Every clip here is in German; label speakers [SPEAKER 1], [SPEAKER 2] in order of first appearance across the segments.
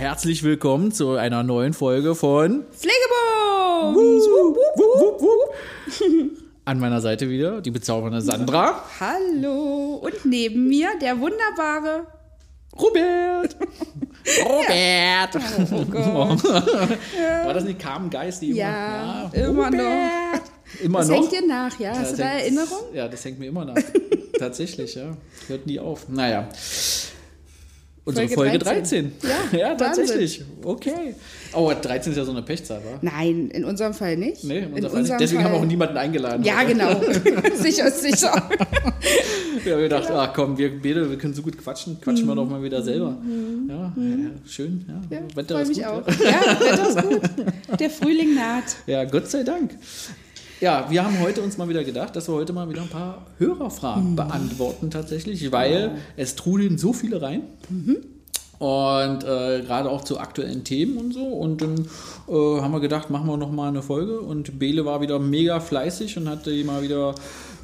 [SPEAKER 1] Herzlich willkommen zu einer neuen Folge von wupp. An meiner Seite wieder die bezaubernde Sandra.
[SPEAKER 2] Hallo! Und neben mir der wunderbare.
[SPEAKER 1] Robert! Robert!
[SPEAKER 2] Oh Gott.
[SPEAKER 1] War das nicht Carmen Geist, die immer?
[SPEAKER 2] Ja, immer
[SPEAKER 1] Robert.
[SPEAKER 2] noch.
[SPEAKER 1] Immer
[SPEAKER 2] Das
[SPEAKER 1] noch?
[SPEAKER 2] hängt dir nach, ja? Hast
[SPEAKER 1] das
[SPEAKER 2] du da
[SPEAKER 1] hängt-
[SPEAKER 2] Erinnerung?
[SPEAKER 1] Ja, das hängt mir immer nach. Tatsächlich, ja. Hört nie auf. Naja. Unsere Folge,
[SPEAKER 2] Folge
[SPEAKER 1] 13.
[SPEAKER 2] 13. Ja,
[SPEAKER 1] ja tatsächlich. Okay. Oh, 13 ist ja so eine Pechzahl, wa?
[SPEAKER 2] Nein, in unserem Fall nicht.
[SPEAKER 1] Nee, in
[SPEAKER 2] in
[SPEAKER 1] unserem Fall nicht. Deswegen haben wir auch niemanden eingeladen.
[SPEAKER 2] Ja,
[SPEAKER 1] oder?
[SPEAKER 2] genau. sicher, ist sicher.
[SPEAKER 1] Wir haben gedacht, ach komm, wir beide, wir können so gut quatschen, quatschen wir doch mal wieder selber. Ja, ja schön. Ja,
[SPEAKER 2] Mhm. Ja,
[SPEAKER 1] Wetter
[SPEAKER 2] freue
[SPEAKER 1] ist
[SPEAKER 2] mich
[SPEAKER 1] gut,
[SPEAKER 2] auch.
[SPEAKER 1] Ja.
[SPEAKER 2] Ja, Wetter ist gut. Der Frühling naht.
[SPEAKER 1] ja, Gott sei Dank. Ja, wir haben heute uns mal wieder gedacht, dass wir heute mal wieder ein paar Hörerfragen beantworten tatsächlich, weil es trudeln so viele rein. Und äh, gerade auch zu aktuellen Themen und so. Und dann äh, haben wir gedacht, machen wir noch mal eine Folge. Und Bele war wieder mega fleißig und hat mal wieder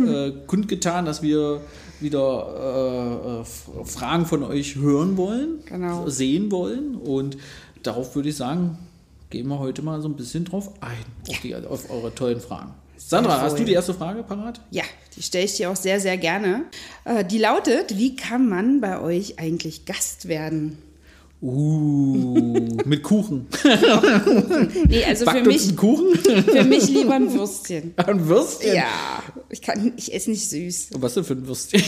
[SPEAKER 1] äh, kundgetan, dass wir wieder äh, äh, Fragen von euch hören wollen,
[SPEAKER 2] Genau.
[SPEAKER 1] sehen wollen. Und darauf würde ich sagen, gehen wir heute mal so ein bisschen drauf ein, auf, die, auf eure tollen Fragen. Sandra, hast du die erste Frage parat?
[SPEAKER 2] Ja, die stelle ich dir auch sehr, sehr gerne. Äh, die lautet: Wie kann man bei euch eigentlich Gast werden?
[SPEAKER 1] Uh, mit Kuchen.
[SPEAKER 2] Nee, also für
[SPEAKER 1] Backt uns
[SPEAKER 2] mich,
[SPEAKER 1] einen Kuchen?
[SPEAKER 2] für mich lieber ein Würstchen.
[SPEAKER 1] Ein Würstchen?
[SPEAKER 2] Ja, ich, kann, ich esse nicht süß.
[SPEAKER 1] Was denn für ein Würstchen?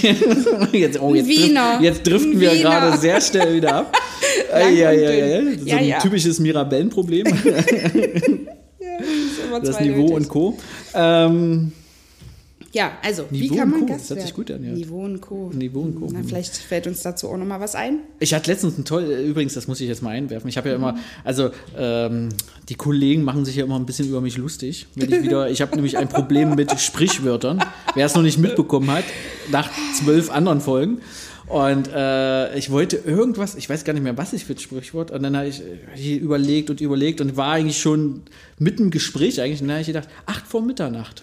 [SPEAKER 1] jetzt, oh, jetzt,
[SPEAKER 2] Wiener.
[SPEAKER 1] Drift, jetzt driften
[SPEAKER 2] Ein
[SPEAKER 1] wir
[SPEAKER 2] Wiener.
[SPEAKER 1] gerade sehr schnell wieder ab.
[SPEAKER 2] Lang
[SPEAKER 1] ja,
[SPEAKER 2] und
[SPEAKER 1] ja,
[SPEAKER 2] dünn.
[SPEAKER 1] ja, ja. So
[SPEAKER 2] Ja,
[SPEAKER 1] ein
[SPEAKER 2] ja.
[SPEAKER 1] typisches Mirabellenproblem.
[SPEAKER 2] Ja, ist immer
[SPEAKER 1] das
[SPEAKER 2] zweideutig.
[SPEAKER 1] Niveau und Co. Ähm,
[SPEAKER 2] Ja, also, wie
[SPEAKER 1] Niveau
[SPEAKER 2] kann
[SPEAKER 1] und
[SPEAKER 2] man
[SPEAKER 1] Co.
[SPEAKER 2] Gast
[SPEAKER 1] Das hört sich gut an, ja.
[SPEAKER 2] Niveau und Co.
[SPEAKER 1] Niveau und Co.
[SPEAKER 2] Na, vielleicht fällt uns dazu auch noch mal was ein.
[SPEAKER 1] Ich hatte letztens ein toll, übrigens, das muss ich jetzt mal einwerfen. Ich habe ja immer, also ähm, die Kollegen machen sich ja immer ein bisschen über mich lustig. Wenn ich wieder, ich habe nämlich ein Problem mit Sprichwörtern. Wer es noch nicht mitbekommen hat, nach zwölf anderen Folgen. Und äh, ich wollte irgendwas, ich weiß gar nicht mehr, was ich für ein Sprichwort, und dann habe ich, hab ich überlegt und überlegt und war eigentlich schon mitten im Gespräch eigentlich. Und dann habe ich gedacht, acht vor Mitternacht.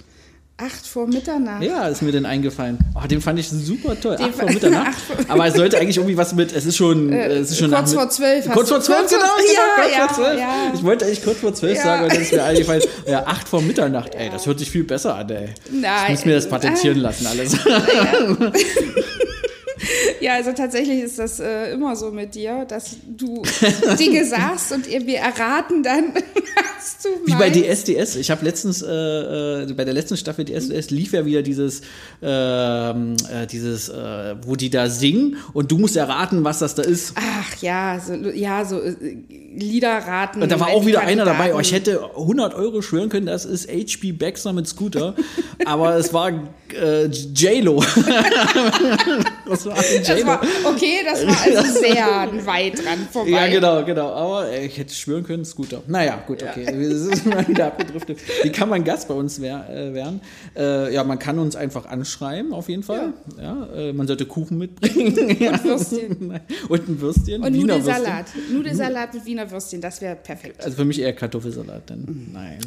[SPEAKER 2] Acht vor Mitternacht.
[SPEAKER 1] Ja, ist mir denn eingefallen. Oh, den fand ich super toll.
[SPEAKER 2] Den
[SPEAKER 1] Acht vor Mitternacht.
[SPEAKER 2] Acht vor-
[SPEAKER 1] Aber es sollte eigentlich irgendwie was mit, es ist schon, äh, es ist schon
[SPEAKER 2] kurz vor zwölf
[SPEAKER 1] Kurz vor zwölf, genau, genau,
[SPEAKER 2] ja,
[SPEAKER 1] kurz
[SPEAKER 2] ja,
[SPEAKER 1] vor zwölf.
[SPEAKER 2] ja.
[SPEAKER 1] Ich wollte eigentlich kurz vor zwölf
[SPEAKER 2] Ja.
[SPEAKER 1] sagen, aber dann ist mir eingefallen, ja, acht vor Mitternacht, ey, das hört sich viel besser an, ey.
[SPEAKER 2] Nein.
[SPEAKER 1] Ich muss mir das patentieren lassen, alles.
[SPEAKER 2] Ja, also tatsächlich ist das äh, immer so mit dir, dass du Dinge sagst und ihr- wir erraten dann, was du
[SPEAKER 1] Wie bei
[SPEAKER 2] meinst.
[SPEAKER 1] DSDS. Ich habe letztens, äh, äh, bei der letzten Staffel DSDS lief ja wieder dieses, ähm, äh, dieses, äh, wo die da singen und du musst erraten, was das da ist.
[SPEAKER 2] Ach ja, so, ja, so äh, Lieder raten.
[SPEAKER 1] Und da war auch wieder einer dabei. Oh, ich hätte 100 Euro schwören können, das ist HP Baxter mit Scooter. Aber es war äh, J-Lo. das war J-Lo.
[SPEAKER 2] okay, das war also sehr weit dran vorbei.
[SPEAKER 1] Ja, genau, genau. Aber äh, ich hätte schwören können, Scooter. Naja, gut, okay. Das ist mal wieder abgedriftet. Wie kann man Gast bei uns äh, werden? Äh, ja, man kann uns einfach anschreiben, auf jeden Fall. Ja. äh, man sollte Kuchen mitbringen. Und
[SPEAKER 2] Würstchen.
[SPEAKER 1] Und ein Würstchen.
[SPEAKER 2] Und
[SPEAKER 1] Wiener
[SPEAKER 2] Nudelsalat.
[SPEAKER 1] Würstchen.
[SPEAKER 2] Nudelsalat mit Wiener Würstchen, das wäre perfekt.
[SPEAKER 1] Also für mich eher Kartoffelsalat dann. Nein.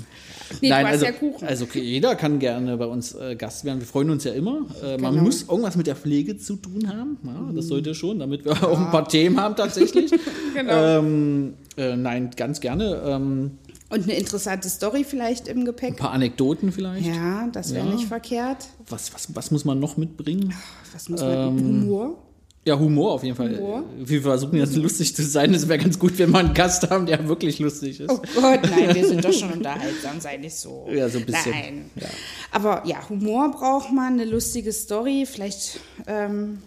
[SPEAKER 2] Nee, du
[SPEAKER 1] Nein,
[SPEAKER 2] hast
[SPEAKER 1] also,
[SPEAKER 2] ja Kuchen.
[SPEAKER 1] also jeder kann gerne bei uns äh, Gast werden. Wir freuen uns ja immer. Äh, Man
[SPEAKER 2] Genau.
[SPEAKER 1] muss irgendwas mit der Pflege zu tun haben. Ja, das sollte schon, damit wir auch ein paar Themen haben tatsächlich.
[SPEAKER 2] Genau.
[SPEAKER 1] ähm, äh, nein, ganz gerne. Ähm,
[SPEAKER 2] Und eine interessante Story vielleicht im
[SPEAKER 1] ein
[SPEAKER 2] Gepäck.
[SPEAKER 1] paar Anekdoten vielleicht.
[SPEAKER 2] Ja, das wäre
[SPEAKER 1] Ja.
[SPEAKER 2] nicht verkehrt.
[SPEAKER 1] Was, was, was muss man noch mitbringen?
[SPEAKER 2] Was muss man
[SPEAKER 1] Ähm,
[SPEAKER 2] Humor?
[SPEAKER 1] Ja, Humor auf jeden Fall.
[SPEAKER 2] Humor.
[SPEAKER 1] Wir versuchen jetzt lustig zu sein. Es wäre ganz gut, wenn wir einen Gast haben, der wirklich lustig ist.
[SPEAKER 2] Oh Gott, nein, wir sind doch schon unterhaltsam, sei nicht so.
[SPEAKER 1] Ja, so ein bisschen.
[SPEAKER 2] Nein.
[SPEAKER 1] Ja.
[SPEAKER 2] Aber ja, Humor braucht man, eine lustige Story, vielleicht ähm,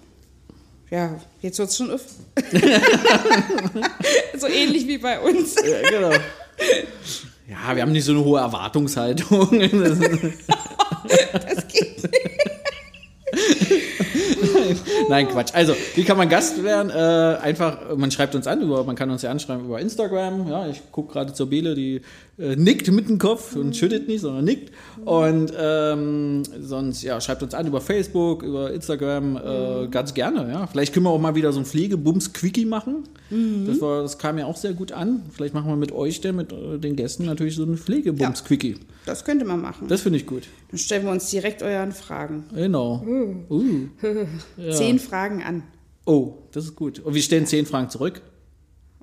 [SPEAKER 2] Ja, jetzt hört es schon auf. so ähnlich wie bei uns.
[SPEAKER 1] Ja, genau. Ja, wir haben nicht so eine hohe Erwartungshaltung.
[SPEAKER 2] Das geht nicht.
[SPEAKER 1] Nein, Quatsch. Also, wie kann man Gast werden? Äh, einfach, man schreibt uns an, über, man kann uns ja anschreiben über Instagram. Ja, ich gucke gerade zur Bele, die äh, nickt mit dem Kopf und schüttet nicht, sondern nickt. Und ähm, sonst, ja, schreibt uns an über Facebook, über Instagram, äh, ganz gerne. Ja, vielleicht können wir auch mal wieder so ein Pflegebums-Quickie machen. Das, war, das kam ja auch sehr gut an. Vielleicht machen wir mit euch, der mit äh, den Gästen natürlich so ein Pflegebums-Quickie.
[SPEAKER 2] Das könnte man machen.
[SPEAKER 1] Das finde ich gut.
[SPEAKER 2] Dann stellen wir uns direkt euren Fragen.
[SPEAKER 1] Genau. Uh.
[SPEAKER 2] Zehn Fragen an.
[SPEAKER 1] Oh, das ist gut. Und wir stellen zehn Fragen zurück.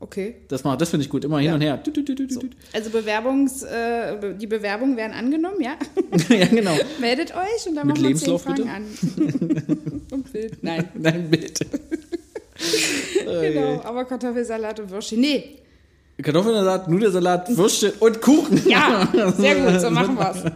[SPEAKER 2] Okay.
[SPEAKER 1] Das, macht- das finde ich gut. Immer hin und her. Tut, tut, tut, tut.
[SPEAKER 2] Also Bewerbungs, äh, die Bewerbungen werden angenommen, ja?
[SPEAKER 1] ja, genau.
[SPEAKER 2] Meldet euch und dann
[SPEAKER 1] Mit
[SPEAKER 2] machen wir
[SPEAKER 1] Lebenslauf,
[SPEAKER 2] zehn Fragen an. und Bild. Nein,
[SPEAKER 1] Nein, bitte.
[SPEAKER 2] genau. Aber Kartoffelsalat und Würstchen. Nee,
[SPEAKER 1] Kartoffelsalat, Nudelsalat, Würstchen und Kuchen.
[SPEAKER 2] ja, sehr gut, so machen wir's.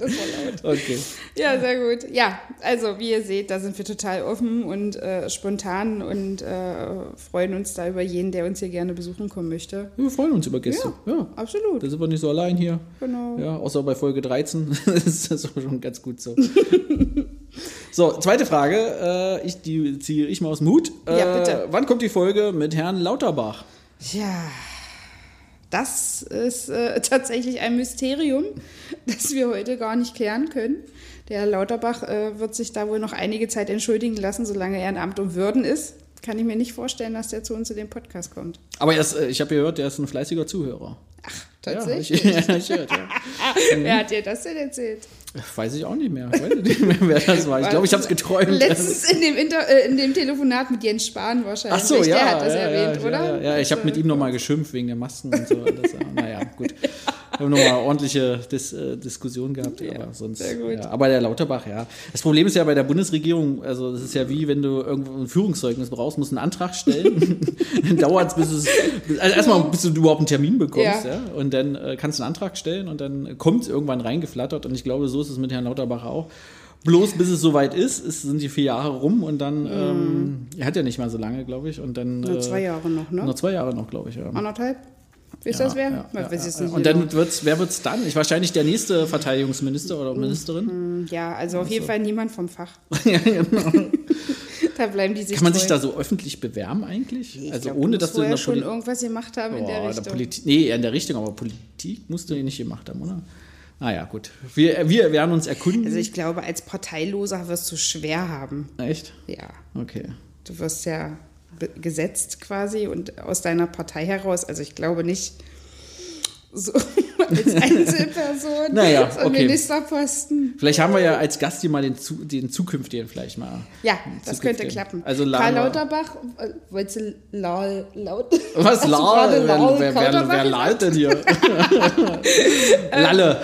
[SPEAKER 2] Das war laut.
[SPEAKER 1] Okay.
[SPEAKER 2] Ja, sehr gut. Ja, also wie ihr seht, da sind wir total offen und äh, spontan und äh, freuen uns da über jeden, der uns hier gerne besuchen kommen möchte.
[SPEAKER 1] Wir freuen uns über Gäste. Ja.
[SPEAKER 2] Absolut.
[SPEAKER 1] Da sind wir nicht so allein hier.
[SPEAKER 2] Genau.
[SPEAKER 1] Ja, außer bei Folge 13. das ist auch schon ganz gut so. so, zweite Frage. Äh, ich, die ziehe ich mal aus dem Hut. Äh,
[SPEAKER 2] Ja, bitte.
[SPEAKER 1] Wann kommt die Folge mit Herrn Lauterbach?
[SPEAKER 2] Ja, das ist äh, tatsächlich ein Mysterium, das wir heute gar nicht klären können. Der Herr Lauterbach äh, wird sich da wohl noch einige Zeit entschuldigen lassen, solange er in Amt und Würden ist. Kann ich mir nicht vorstellen, dass der zu uns in den Podcast kommt.
[SPEAKER 1] Aber er ist, äh, ich habe gehört, der ist ein fleißiger Zuhörer.
[SPEAKER 2] Tatsächlich?
[SPEAKER 1] Ja, ich, ja, ich gehört, ja.
[SPEAKER 2] Wer hat dir das denn erzählt?
[SPEAKER 1] Weiß ich auch nicht mehr. Weiß ich nicht mehr, wer das war. Ich glaube, ich habe es geträumt.
[SPEAKER 2] Letztens in dem, Inter äh, in dem Telefonat mit Jens Spahn wahrscheinlich.
[SPEAKER 1] Ach so, ja.
[SPEAKER 2] Der hat das
[SPEAKER 1] ja,
[SPEAKER 2] erwähnt,
[SPEAKER 1] ja,
[SPEAKER 2] oder?
[SPEAKER 1] Ja, ja. ich habe mit ihm nochmal geschimpft wegen der Masken und so. Das, ja, naja, gut. Wir haben nochmal ordentliche Dis, äh, Diskussion gehabt, aber sonst.
[SPEAKER 2] sehr gut.
[SPEAKER 1] Ja. Aber der Lauterbach, ja. Das Problem ist ja bei der Bundesregierung, also das ist ja wie, wenn du irgendwo ein Führungszeugnis brauchst, musst einen Antrag stellen. dann dauert es, bis es. Also erstmal, bis du überhaupt einen Termin bekommst, ja.
[SPEAKER 2] Ja.
[SPEAKER 1] Und dann äh, kannst du einen Antrag stellen und dann kommt es irgendwann reingeflattert. Und ich glaube, so ist es mit Herrn Lauterbach auch. Bloß bis es soweit ist, ist sind die vier Jahre rum und dann, ähm, er hat ja nicht mal so lange, glaube ich. Und dann.
[SPEAKER 2] Nur
[SPEAKER 1] äh,
[SPEAKER 2] zwei Jahre noch, ne?
[SPEAKER 1] Noch zwei Jahre noch, glaube ich, ja.
[SPEAKER 2] Anderthalb? Wisst
[SPEAKER 1] Ja,
[SPEAKER 2] das wer?
[SPEAKER 1] ja, ja,
[SPEAKER 2] es
[SPEAKER 1] Und dann wird's, wer wird's dann? Ich wahrscheinlich der nächste Verteidigungsminister oder Ministerin.
[SPEAKER 2] Ja, also auf jeden Fall niemand vom Fach.
[SPEAKER 1] ja, genau.
[SPEAKER 2] Da bleiben die sich
[SPEAKER 1] Kann man sich
[SPEAKER 2] treu.
[SPEAKER 1] da so öffentlich bewerben eigentlich?
[SPEAKER 2] Ich
[SPEAKER 1] also
[SPEAKER 2] glaub,
[SPEAKER 1] ohne
[SPEAKER 2] du
[SPEAKER 1] dass du in der
[SPEAKER 2] schon irgendwas gemacht haben in der Richtung.
[SPEAKER 1] Politik. Nee, eher in der Richtung, aber Politik musst du nicht gemacht haben, oder? Naja, gut. Wir, wir werden uns erkunden.
[SPEAKER 2] also ich glaube, als Parteiloser wirst du schwer haben.
[SPEAKER 1] Echt?
[SPEAKER 2] Ja.
[SPEAKER 1] Okay.
[SPEAKER 2] Du wirst ja gesetzt quasi und aus deiner Partei heraus. Also ich glaube nicht so als Einzelperson
[SPEAKER 1] Naja,
[SPEAKER 2] so
[SPEAKER 1] okay.
[SPEAKER 2] Ministerposten.
[SPEAKER 1] Vielleicht haben wir ja als Gast hier mal den, den zukünftigen vielleicht mal.
[SPEAKER 2] Ja, das könnte klappen.
[SPEAKER 1] Also
[SPEAKER 2] Karl
[SPEAKER 1] laden wir-
[SPEAKER 2] Lauterbach, äh, wolltest du Laul, laut?
[SPEAKER 1] Was?
[SPEAKER 2] Laul
[SPEAKER 1] Wer, wer, wer, wer lallt denn hier? Lalle.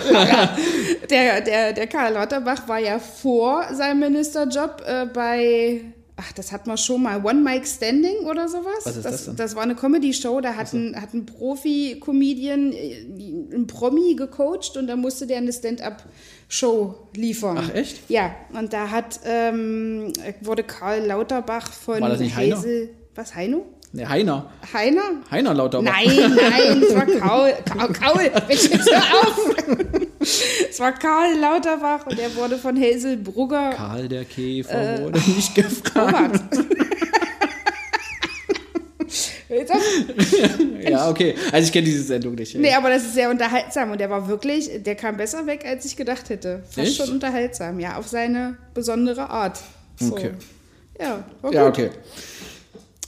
[SPEAKER 2] Der, der, der Karl Lauterbach war ja vor seinem Ministerjob äh, bei, ach, das hat man schon mal, One Mic Standing oder sowas.
[SPEAKER 1] Was ist das denn?
[SPEAKER 2] Das war eine Comedy-Show, da hat ein, hat ein Profi-Comedian äh, einen Promi gecoacht und da musste der eine Stand-up-Show liefern.
[SPEAKER 1] Ach, echt?
[SPEAKER 2] Ja, und da hat, ähm, wurde Karl Lauterbach von
[SPEAKER 1] War das nicht?
[SPEAKER 2] Hazel, was, Heino?
[SPEAKER 1] Ne, Heiner.
[SPEAKER 2] Heiner?
[SPEAKER 1] Heiner Lauterbach.
[SPEAKER 2] Nein, nein, es war Kaul. Kaul, Kaul Mensch, jetzt hör auf. Es war Karl Lauterbach und er wurde von Hazel Brugger.
[SPEAKER 1] Karl der Käfer
[SPEAKER 2] Äh,
[SPEAKER 1] wurde nicht gefragt. Ja, okay. Also ich kenne diese Sendung nicht.
[SPEAKER 2] nee, aber das ist sehr unterhaltsam und der war wirklich, der kam besser weg, als ich gedacht hätte. Fast
[SPEAKER 1] Echt?
[SPEAKER 2] schon unterhaltsam, ja, auf seine besondere Art. So.
[SPEAKER 1] Okay.
[SPEAKER 2] Ja, war
[SPEAKER 1] Ja,
[SPEAKER 2] gut.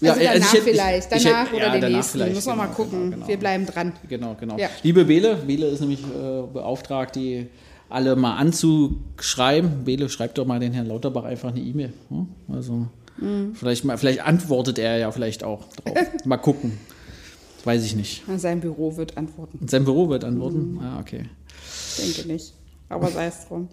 [SPEAKER 1] Okay.
[SPEAKER 2] Also
[SPEAKER 1] Ja,
[SPEAKER 2] danach
[SPEAKER 1] ich hätte-
[SPEAKER 2] vielleicht,
[SPEAKER 1] ich
[SPEAKER 2] danach
[SPEAKER 1] hätte-
[SPEAKER 2] oder
[SPEAKER 1] ja,
[SPEAKER 2] den
[SPEAKER 1] danach
[SPEAKER 2] nächsten.
[SPEAKER 1] vielleicht,
[SPEAKER 2] Muss man
[SPEAKER 1] genau,
[SPEAKER 2] mal gucken.
[SPEAKER 1] genau, genau.
[SPEAKER 2] Wir bleiben dran.
[SPEAKER 1] Genau, genau.
[SPEAKER 2] Ja.
[SPEAKER 1] Liebe Bele, Bele ist nämlich äh, beauftragt, die alle mal anzuschreiben. Bele, schreibt doch mal den Herrn Lauterbach einfach eine E-Mail. Hm? Also
[SPEAKER 2] Mhm.
[SPEAKER 1] vielleicht, mal, vielleicht antwortet er ja vielleicht auch drauf. mal gucken. Das weiß ich nicht.
[SPEAKER 2] Sein Büro wird antworten.
[SPEAKER 1] Sein Büro wird antworten?
[SPEAKER 2] Mhm.
[SPEAKER 1] Ah, okay.
[SPEAKER 2] Ich denke nicht. Aber sei es drum.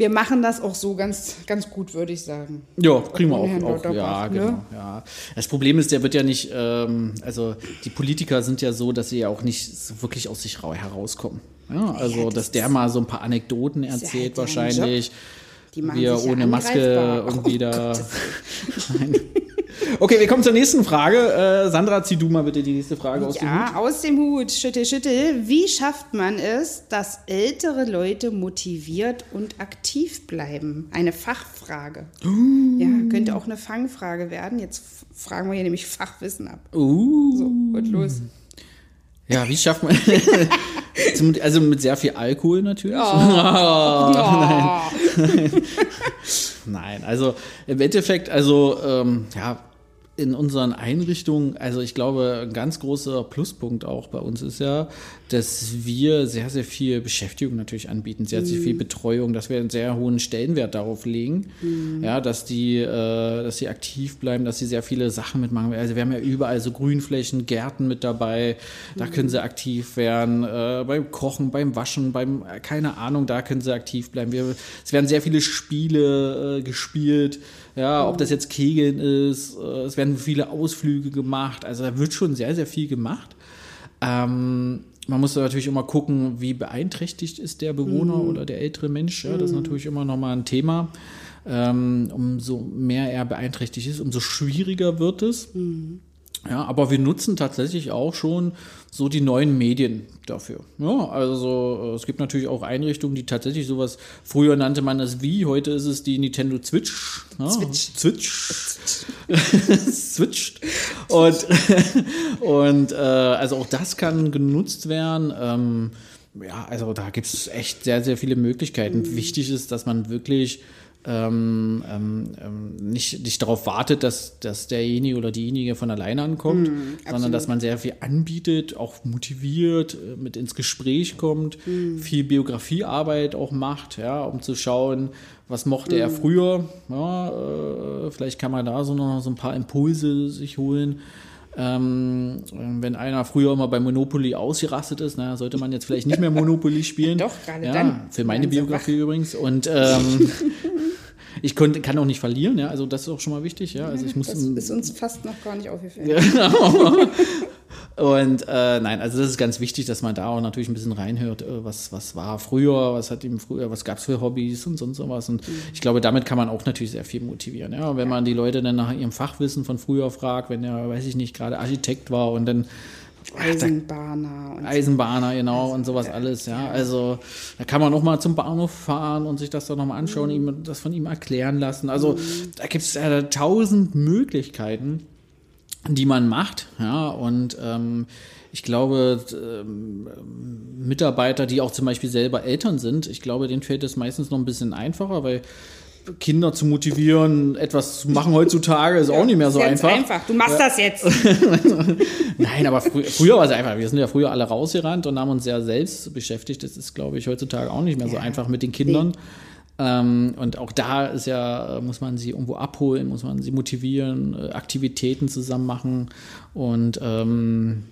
[SPEAKER 2] Wir machen das auch so ganz, ganz gut, würde ich sagen.
[SPEAKER 1] Ja, kriegen wir auch. auch ja,
[SPEAKER 2] Lauterbach, ne?
[SPEAKER 1] genau. Ja. Das Problem ist, der wird ja nicht, ähm, also die Politiker sind ja so, dass sie ja auch nicht so wirklich aus sich rau- herauskommen. Ja, also,
[SPEAKER 2] das
[SPEAKER 1] dass der mal so ein paar Anekdoten
[SPEAKER 2] ja
[SPEAKER 1] erzählt,
[SPEAKER 2] halt
[SPEAKER 1] wahrscheinlich.
[SPEAKER 2] Ja
[SPEAKER 1] ohne Maske
[SPEAKER 2] angreifbar.
[SPEAKER 1] irgendwie
[SPEAKER 2] Oh
[SPEAKER 1] da.
[SPEAKER 2] Gott.
[SPEAKER 1] Nein. Okay, wir kommen zur nächsten Frage. Äh, Sandra, zieh du mal bitte die nächste Frage aus dem Hut.
[SPEAKER 2] Ja, aus dem Hut. Schüttel, schüttel. Wie schafft man es, dass ältere Leute motiviert und aktiv bleiben? Eine Fachfrage. Ja, könnte auch eine Fangfrage werden. Jetzt fragen wir hier nämlich Fachwissen ab.
[SPEAKER 1] Uh.
[SPEAKER 2] So, und los.
[SPEAKER 1] Ja, wie schafft man. Also mit sehr viel Alkohol natürlich.
[SPEAKER 2] Oh.
[SPEAKER 1] Nein, also im Endeffekt, also ähm, ja, in unseren Einrichtungen, also ich glaube, ein ganz großer Pluspunkt auch bei uns ist ja, dass wir sehr, sehr viel Beschäftigung natürlich anbieten, sehr, sehr viel Betreuung, dass wir einen sehr hohen Stellenwert darauf legen, ja, dass die, äh, dass sie aktiv bleiben, dass sie sehr viele Sachen mitmachen. Also wir haben ja überall so Grünflächen, Gärten mit dabei, da können sie aktiv werden, äh, beim Kochen, beim Waschen, beim, äh, keine Ahnung, da können sie aktiv bleiben. Wir, es werden sehr viele Spiele äh, gespielt, ja, ob das jetzt Kegeln ist, äh, es werden viele Ausflüge gemacht, also da wird schon sehr, sehr viel gemacht. Ähm, man muss natürlich immer gucken, wie beeinträchtigt ist der Bewohner oder der ältere Mensch. Ja, das ist natürlich immer nochmal ein Thema. Ähm, umso mehr er beeinträchtigt ist, umso schwieriger wird es. Ja, aber wir nutzen tatsächlich auch schon so die neuen Medien dafür. Ja, also äh, es gibt natürlich auch Einrichtungen, die tatsächlich sowas, früher nannte man das wie, heute ist es die Nintendo Switch. Ja,
[SPEAKER 2] Switch.
[SPEAKER 1] Switch. Switcht. Und, und äh, also auch das kann genutzt werden. Ähm, ja, also da gibt es echt sehr, sehr viele Möglichkeiten. Wichtig ist, dass man wirklich ähm, ähm, ähm, nicht, nicht darauf wartet, dass, dass derjenige oder diejenige von alleine ankommt, sondern dass man sehr viel anbietet, auch motiviert, äh, mit ins Gespräch kommt, viel Biografiearbeit auch macht, ja, um zu schauen, was mochte er früher. Ja, äh, vielleicht kann man da so noch so ein paar Impulse sich holen. Ähm, wenn einer früher immer bei Monopoly ausgerastet ist, na, sollte man jetzt vielleicht nicht mehr Monopoly spielen.
[SPEAKER 2] Doch, gerade
[SPEAKER 1] ja,
[SPEAKER 2] dann.
[SPEAKER 1] Für meine Biografie übrigens. Und ähm, ich konnte, kann auch nicht verlieren, ja. Also das ist auch schon mal wichtig, ja. Also ich muss
[SPEAKER 2] Das ist uns fast noch gar nicht aufgefallen.
[SPEAKER 1] Und äh, nein, also das ist ganz wichtig, dass man da auch natürlich ein bisschen reinhört, äh, was, was war früher, was hat ihm früher, was gab es für Hobbys und sonst was. Und ich glaube, damit kann man auch natürlich sehr viel motivieren. Ja, Und wenn man die Leute dann nach ihrem Fachwissen von früher fragt, wenn er, weiß ich nicht, gerade Architekt war und dann
[SPEAKER 2] Eisenbahner und
[SPEAKER 1] Eisenbahner, genau, und sowas alles, ja. Also da kann man noch mal zum Bahnhof fahren und sich das dann nochmal anschauen, ihm das von ihm erklären lassen. Also da gibt es ja tausend Möglichkeiten, die man macht, ja, und ähm, ich glaube, ähm, Mitarbeiter, die auch zum Beispiel selber Eltern sind, ich glaube, denen fällt es meistens noch ein bisschen einfacher, weil Kinder zu motivieren, etwas zu machen heutzutage, ist auch nicht mehr so einfach.
[SPEAKER 2] einfach. Du machst das jetzt.
[SPEAKER 1] Nein, aber frü früher war es einfach. Wir sind ja früher alle rausgerannt und haben uns sehr selbst beschäftigt. Das ist, glaube ich, heutzutage auch nicht mehr so einfach mit den Kindern. Ähm, und auch da ist ja, äh, muss man sie irgendwo abholen, muss man sie motivieren, äh, Aktivitäten zusammen machen. Und ähm,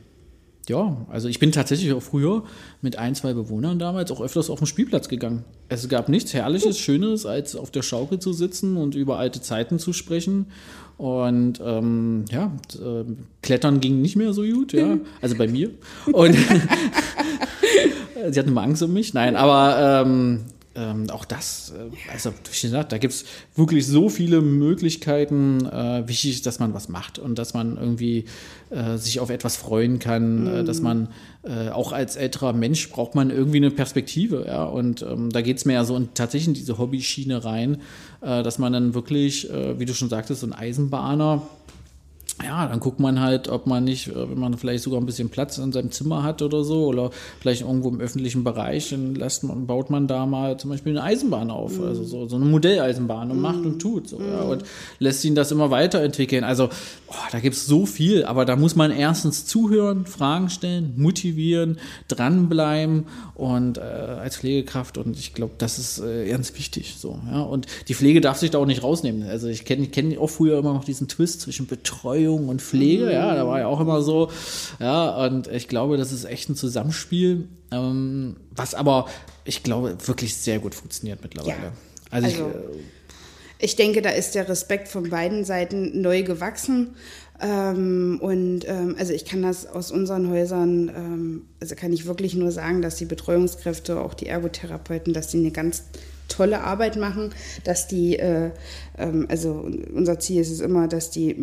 [SPEAKER 1] ja, also ich bin tatsächlich auch früher mit ein, zwei Bewohnern damals auch öfters auf den Spielplatz gegangen. Es gab nichts Herrliches, Schönes, als auf der Schaukel zu sitzen und über alte Zeiten zu sprechen. Und ähm, ja, ähm, Klettern ging nicht mehr so gut, ja. Also bei mir. Und sie hatten immer Angst um mich. Nein, aber ähm, ähm, auch das, äh, also wie gesagt, da gibt es wirklich so viele Möglichkeiten. Äh, wichtig ist, dass man was macht und dass man irgendwie äh, sich auf etwas freuen kann, äh, dass man äh, auch als älterer Mensch braucht man irgendwie eine Perspektive. Ja? Und ähm, da geht es mir ja so in, tatsächlich in diese Hobbyschiene rein, äh, dass man dann wirklich, wie du schon sagtest, so ein Eisenbahner ja, dann guckt man halt, ob man nicht, äh, wenn man vielleicht sogar ein bisschen Platz in seinem Zimmer hat oder so, oder vielleicht irgendwo im öffentlichen Bereich, dann lässt man, baut man da mal zum Beispiel eine Eisenbahn auf, also so, so eine Modelleisenbahn und macht und tut so, ja, und lässt ihn das immer weiterentwickeln. Also, oh, da gibt's so viel, aber da muss man erstens zuhören, Fragen stellen, motivieren, dranbleiben und äh, als Pflegekraft und ich glaube, das ist äh, ganz wichtig so, ja, und die Pflege darf sich da auch nicht rausnehmen. Also ich kenne kenn auch früher immer noch diesen Twist zwischen Betreuung und Pflege, ja, da war ja auch immer so, ja, und ich glaube, das ist echt ein Zusammenspiel, ähm, was aber, ich glaube, wirklich sehr gut funktioniert mittlerweile.
[SPEAKER 2] Ja.
[SPEAKER 1] Also, ich,
[SPEAKER 2] Also-
[SPEAKER 1] äh,
[SPEAKER 2] Ich denke, da ist der Respekt von beiden Seiten neu gewachsen. Ähm, und ähm, also ich kann das aus unseren Häusern, ähm, also kann ich wirklich nur sagen, dass die Betreuungskräfte, auch die Ergotherapeuten, dass die eine ganz tolle Arbeit machen, dass die, äh, also unser Ziel ist es immer, dass die äh,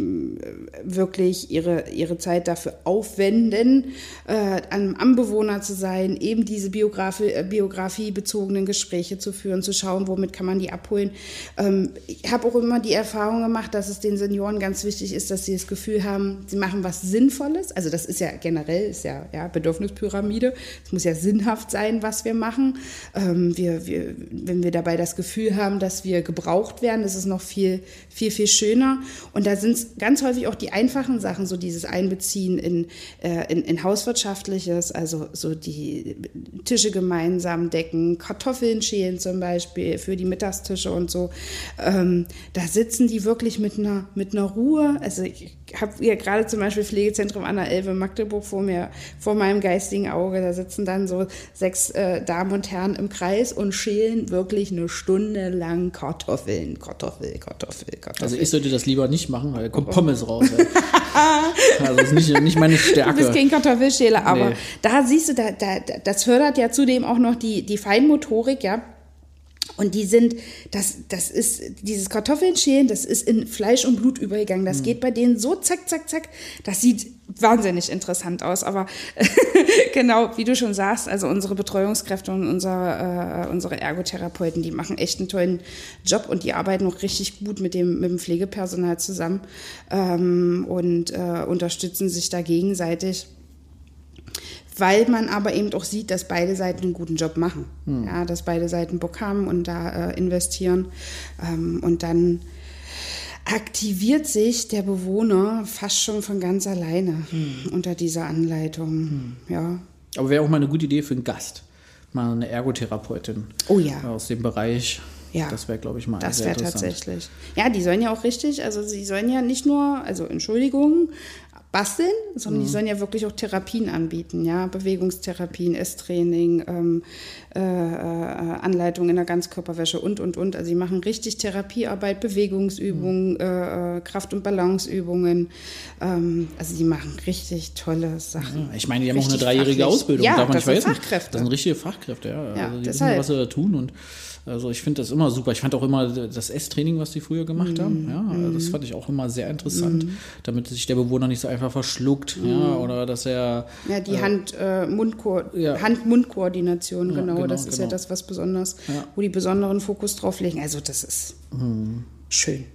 [SPEAKER 2] wirklich ihre, ihre Zeit dafür aufwenden, äh, am, am Bewohner zu sein, eben diese Biografie, äh, biografiebezogenen Gespräche zu führen, zu schauen, womit kann man die abholen. Ähm, ich habe auch immer die Erfahrung gemacht, dass es den Senioren ganz wichtig ist, dass sie das Gefühl haben, sie machen was Sinnvolles. Also das ist ja generell, ist ja, ja Bedürfnispyramide. Es muss ja sinnhaft sein, was wir machen. Ähm, wir, wir, wenn wir dabei das Gefühl haben, dass wir gebraucht werden, ist noch viel, viel, viel schöner. Und da sind es ganz häufig auch die einfachen Sachen, so dieses Einbeziehen in, äh, in, in Hauswirtschaftliches, also so die Tische gemeinsam decken, Kartoffeln schälen zum Beispiel für die Mittagstische und so. Ähm, da sitzen die wirklich mit einer, mit einer Ruhe. Also ich habe ja gerade zum Beispiel Pflegezentrum an der Elbe Magdeburg vor mir, vor meinem geistigen Auge. Da sitzen dann so sechs äh, Damen und Herren im Kreis und schälen wirklich eine Stunde lang Kartoffeln. Kartoffel, Kartoffel, Kartoffel.
[SPEAKER 1] Also ich sollte das lieber nicht machen, weil da kommt Pommes raus. also das ist nicht, nicht meine Stärke.
[SPEAKER 2] Du bist kein Kartoffelschäler, aber nee. da siehst du, da, da, das fördert ja zudem auch noch die, die Feinmotorik, ja. Und die sind, das, das ist, dieses Kartoffeln schälen, das ist in Fleisch und Blut übergegangen. Das mhm. geht bei denen so zack, zack, zack. Das sieht wahnsinnig interessant aus. Aber genau, wie du schon sagst, also unsere Betreuungskräfte und unser, äh, unsere Ergotherapeuten, die machen echt einen tollen Job und die arbeiten auch richtig gut mit dem, mit dem Pflegepersonal zusammen ähm, und äh, unterstützen sich da gegenseitig weil man aber eben auch sieht, dass beide Seiten einen guten Job machen. Hm. Ja, dass beide Seiten Bock haben und da äh, investieren. Ähm, und dann aktiviert sich der Bewohner fast schon von ganz alleine hm. unter dieser Anleitung. Hm. Ja.
[SPEAKER 1] Aber wäre auch mal eine gute Idee für einen Gast. Mal eine Ergotherapeutin
[SPEAKER 2] oh, ja.
[SPEAKER 1] aus dem Bereich.
[SPEAKER 2] Ja,
[SPEAKER 1] das wäre, glaube ich, mal
[SPEAKER 2] Das wäre tatsächlich. Ja, die sollen ja auch richtig, also sie sollen ja nicht nur, also Entschuldigung, basteln, sondern mhm. die sollen ja wirklich auch Therapien anbieten, ja, Bewegungstherapien, Esstraining, ähm, äh, äh, Anleitungen in der Ganzkörperwäsche und, und, und. Also sie machen richtig Therapiearbeit, Bewegungsübungen, mhm. äh, Kraft- und Balanceübungen. Ähm, also die machen richtig tolle Sachen.
[SPEAKER 1] Ja, ich meine, die haben auch eine dreijährige fachlich. Ausbildung,
[SPEAKER 2] ja,
[SPEAKER 1] darf man
[SPEAKER 2] das
[SPEAKER 1] nicht
[SPEAKER 2] sind Fachkräfte.
[SPEAKER 1] Das sind richtige Fachkräfte, ja.
[SPEAKER 2] ja
[SPEAKER 1] also die
[SPEAKER 2] deshalb.
[SPEAKER 1] wissen, was sie da tun und also ich finde das immer super. Ich fand auch immer das Esstraining, was die früher gemacht haben, ja, also das fand ich auch immer sehr interessant, mm. damit sich der Bewohner nicht so einfach verschluckt, mm. ja, oder dass er
[SPEAKER 2] ja die äh, Hand äh, Mund ja. Hand Mund Koordination genau, genau, das ist genau. ja das was besonders, wo die besonderen Fokus drauf legen. Also das ist mm. schön.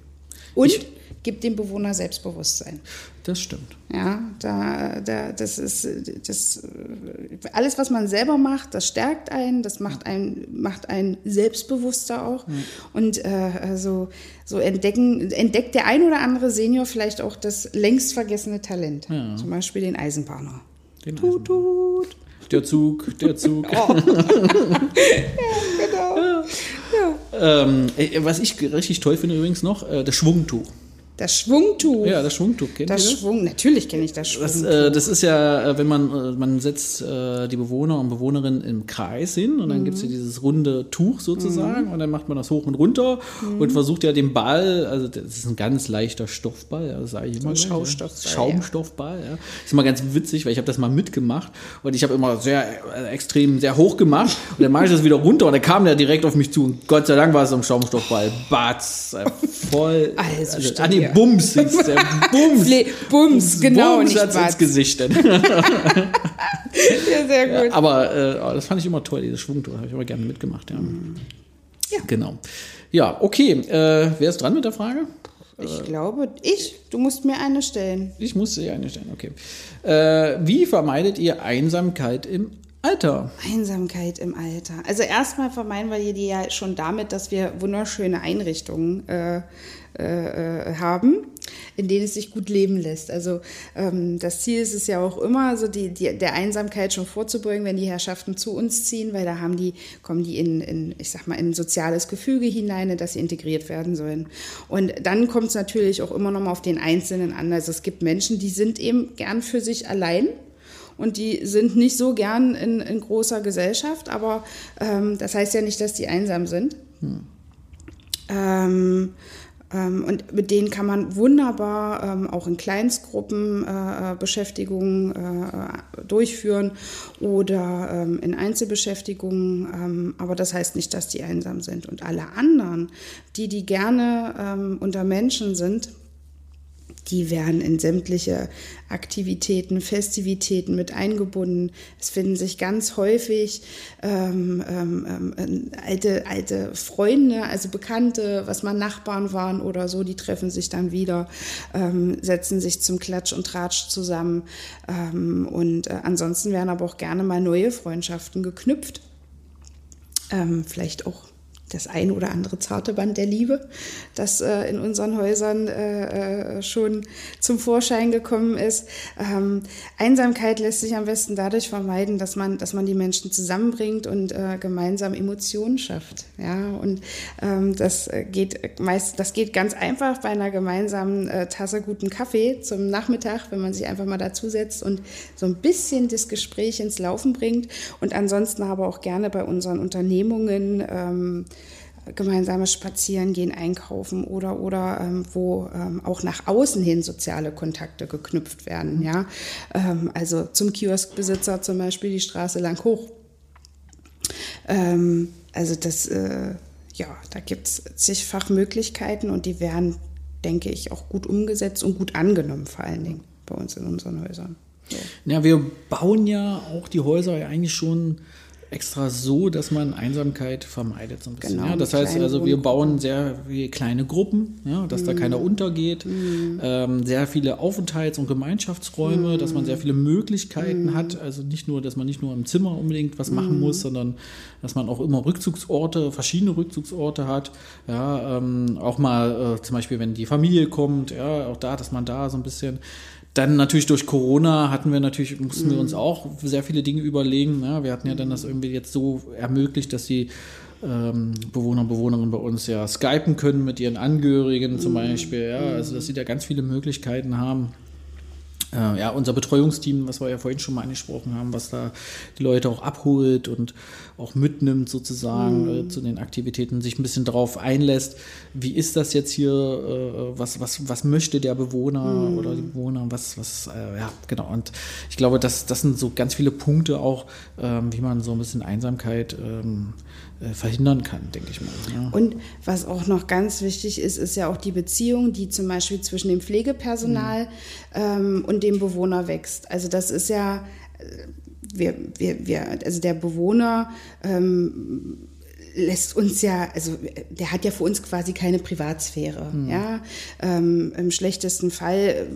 [SPEAKER 2] Und ich, gibt dem Bewohner Selbstbewusstsein.
[SPEAKER 1] Das stimmt.
[SPEAKER 2] Ja, da, da, das ist das, alles, was man selber macht, das stärkt einen, das macht einen, macht einen selbstbewusster auch. Mhm. Und äh, also, so entdecken, entdeckt der ein oder andere Senior vielleicht auch das längst vergessene Talent. Ja. Zum Beispiel den Eisenbahner.
[SPEAKER 1] Den tut, tut. Der Zug, der Zug.
[SPEAKER 2] Oh. ja, genau. Ja.
[SPEAKER 1] Ähm, was ich richtig toll finde übrigens noch, äh, das Schwungtuch.
[SPEAKER 2] Das Schwungtuch.
[SPEAKER 1] Ja, das Schwungtuch, kennt
[SPEAKER 2] das
[SPEAKER 1] das?
[SPEAKER 2] Schwung, natürlich kenne ich das Schwungtuch.
[SPEAKER 1] Das, äh, das, ist ja, äh, wenn man, äh, man setzt äh, die Bewohner und Bewohnerinnen im Kreis hin und dann mhm. gibt es dieses runde Tuch sozusagen mhm. und dann macht man das hoch und runter mhm. und versucht ja den Ball, also das ist ein ganz leichter Stoffball, ja, das sage ich immer.
[SPEAKER 2] So Schaumstoffball.
[SPEAKER 1] Schaumstoffball, ja. Ist immer ganz witzig, weil ich habe das mal mitgemacht und ich habe immer sehr äh, extrem sehr hoch gemacht und dann mache ich das wieder runter und dann kam der direkt auf mich zu und Gott sei Dank war es so ein Schaumstoffball. Batz, voll.
[SPEAKER 2] Also, also
[SPEAKER 1] ah, nee, Bums ist der Bums.
[SPEAKER 2] Bums, genau.
[SPEAKER 1] Bums nicht ins Gesicht. Dann.
[SPEAKER 2] ja, sehr gut.
[SPEAKER 1] Ja, aber äh, das fand ich immer toll, dieses Schwungtour. Habe ich immer gerne mitgemacht. Ja. ja. Genau. Ja, okay. Äh, wer ist dran mit der Frage?
[SPEAKER 2] Ich glaube, ich. Du musst mir eine stellen.
[SPEAKER 1] Ich muss dir eine stellen, okay. Äh, wie vermeidet ihr Einsamkeit im Alter?
[SPEAKER 2] Einsamkeit im Alter. Also erstmal vermeiden wir die ja schon damit, dass wir wunderschöne Einrichtungen äh, äh, haben, in denen es sich gut leben lässt. Also ähm, das Ziel ist es ja auch immer, so die, die, der Einsamkeit schon vorzubeugen, wenn die Herrschaften zu uns ziehen, weil da haben die, kommen die in, in, ich sag mal, in soziales Gefüge hinein, dass sie integriert werden sollen. Und dann kommt es natürlich auch immer noch mal auf den Einzelnen an. Also es gibt Menschen, die sind eben gern für sich allein und die sind nicht so gern in, in großer Gesellschaft, aber ähm, das heißt ja nicht, dass die einsam sind. Hm. Ähm, Ähm, und mit denen kann man wunderbar ähm, auch in Kleinstgruppen äh, äh Beschäftigungen äh, durchführen oder ähm, in Einzelbeschäftigungen. Ähm, aber das heißt nicht, dass die einsam sind. Und alle anderen, die, die gerne ähm, unter Menschen sind, die werden in sämtliche Aktivitäten, Festivitäten mit eingebunden. Es finden sich ganz häufig ähm, ähm, ähm, alte, alte Freunde, also Bekannte, was mal Nachbarn waren oder so, die treffen sich dann wieder, ähm, setzen sich zum Klatsch und Tratsch zusammen. Ähm, und äh, ansonsten werden aber auch gerne mal neue Freundschaften geknüpft. Ähm, vielleicht auch das ein oder andere zarte Band der Liebe, das äh, in unseren Häusern äh, äh, schon zum Vorschein gekommen ist. Ähm, Einsamkeit lässt sich am besten dadurch vermeiden, dass man, dass man die Menschen zusammenbringt und äh, gemeinsam Emotionen schafft. Ja, und ähm, das geht meist, das geht ganz einfach bei einer gemeinsamen äh, Tasse guten Kaffee zum Nachmittag, wenn man sich einfach mal dazusetzt und so ein bisschen das Gespräch ins Laufen bringt. Und ansonsten aber auch gerne bei unseren Unternehmungen ähm, gemeinsames Spazierengehen, Einkaufen oder, oder ähm, wo ähm, auch nach außen hin soziale Kontakte geknüpft werden. Ja? Ähm, also zum Kioskbesitzer zum Beispiel die Straße lang hoch. Ähm, also das, äh, ja, da gibt es zigfach Möglichkeiten und die werden, denke ich, auch gut umgesetzt und gut angenommen, vor allen Dingen bei uns in unseren Häusern.
[SPEAKER 1] So. Ja, wir bauen ja auch die Häuser eigentlich schon extra so, dass man Einsamkeit vermeidet so ein bisschen. Genau, ja, das heißt also, wir bauen sehr kleine Gruppen, ja, dass mm. da keiner untergeht, mm. ähm, sehr viele Aufenthalts- und Gemeinschaftsräume, mm. dass man sehr viele Möglichkeiten mm. hat. Also nicht nur, dass man nicht nur im Zimmer unbedingt was machen muss, sondern dass man auch immer Rückzugsorte, verschiedene Rückzugsorte hat. Ja, ähm, auch mal äh, zum Beispiel, wenn die Familie kommt, ja, auch da, dass man da so ein bisschen dann natürlich durch Corona hatten wir natürlich, mussten mhm. wir uns auch sehr viele Dinge überlegen. Ja, wir hatten ja dann das irgendwie jetzt so ermöglicht, dass die ähm, Bewohner und Bewohnerinnen bei uns ja skypen können mit ihren Angehörigen zum mhm. Beispiel. Ja, also dass sie da ganz viele Möglichkeiten haben äh, ja, unser Betreuungsteam, was wir ja vorhin schon mal angesprochen haben, was da die Leute auch abholt und auch mitnimmt sozusagen mhm. äh, zu den Aktivitäten, sich ein bisschen darauf einlässt, wie ist das jetzt hier, äh, was, was, was möchte der Bewohner mhm. oder die Bewohner, was, was, äh, ja, genau. Und ich glaube, das, das sind so ganz viele Punkte auch, ähm, wie man so ein bisschen Einsamkeit ähm, äh, verhindern kann, denke ich mal.
[SPEAKER 2] Ja. Und was auch noch ganz wichtig ist, ist ja auch die Beziehung, die zum Beispiel zwischen dem Pflegepersonal mhm. ähm, und dem Bewohner wächst. Also das ist ja, äh, wir, wir, wir, also der Bewohner ähm, lässt uns ja, also der hat ja für uns quasi keine Privatsphäre. Mhm. Ja? Ähm, Im schlechtesten Fall,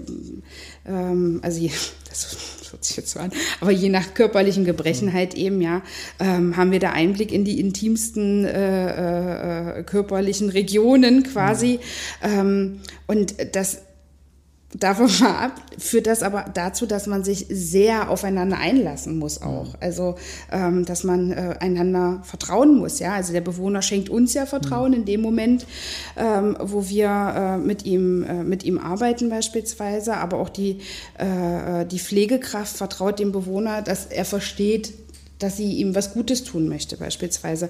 [SPEAKER 2] ähm, also je, das hört sich jetzt so an, aber je nach körperlichen Gebrechen mhm. halt eben, ja, ähm, haben wir da Einblick in die intimsten äh, äh, körperlichen Regionen quasi. Mhm. und das davon mal ab, führt das aber dazu, dass man sich sehr aufeinander einlassen muss auch. Mhm. Also, ähm, dass man äh, einander vertrauen muss, ja. Also der Bewohner schenkt uns ja Vertrauen mhm. in dem Moment, ähm, wo wir äh, mit ihm, äh, mit ihm arbeiten beispielsweise, aber auch die, äh, die Pflegekraft vertraut dem Bewohner, dass er versteht, dass sie ihm was Gutes tun möchte beispielsweise.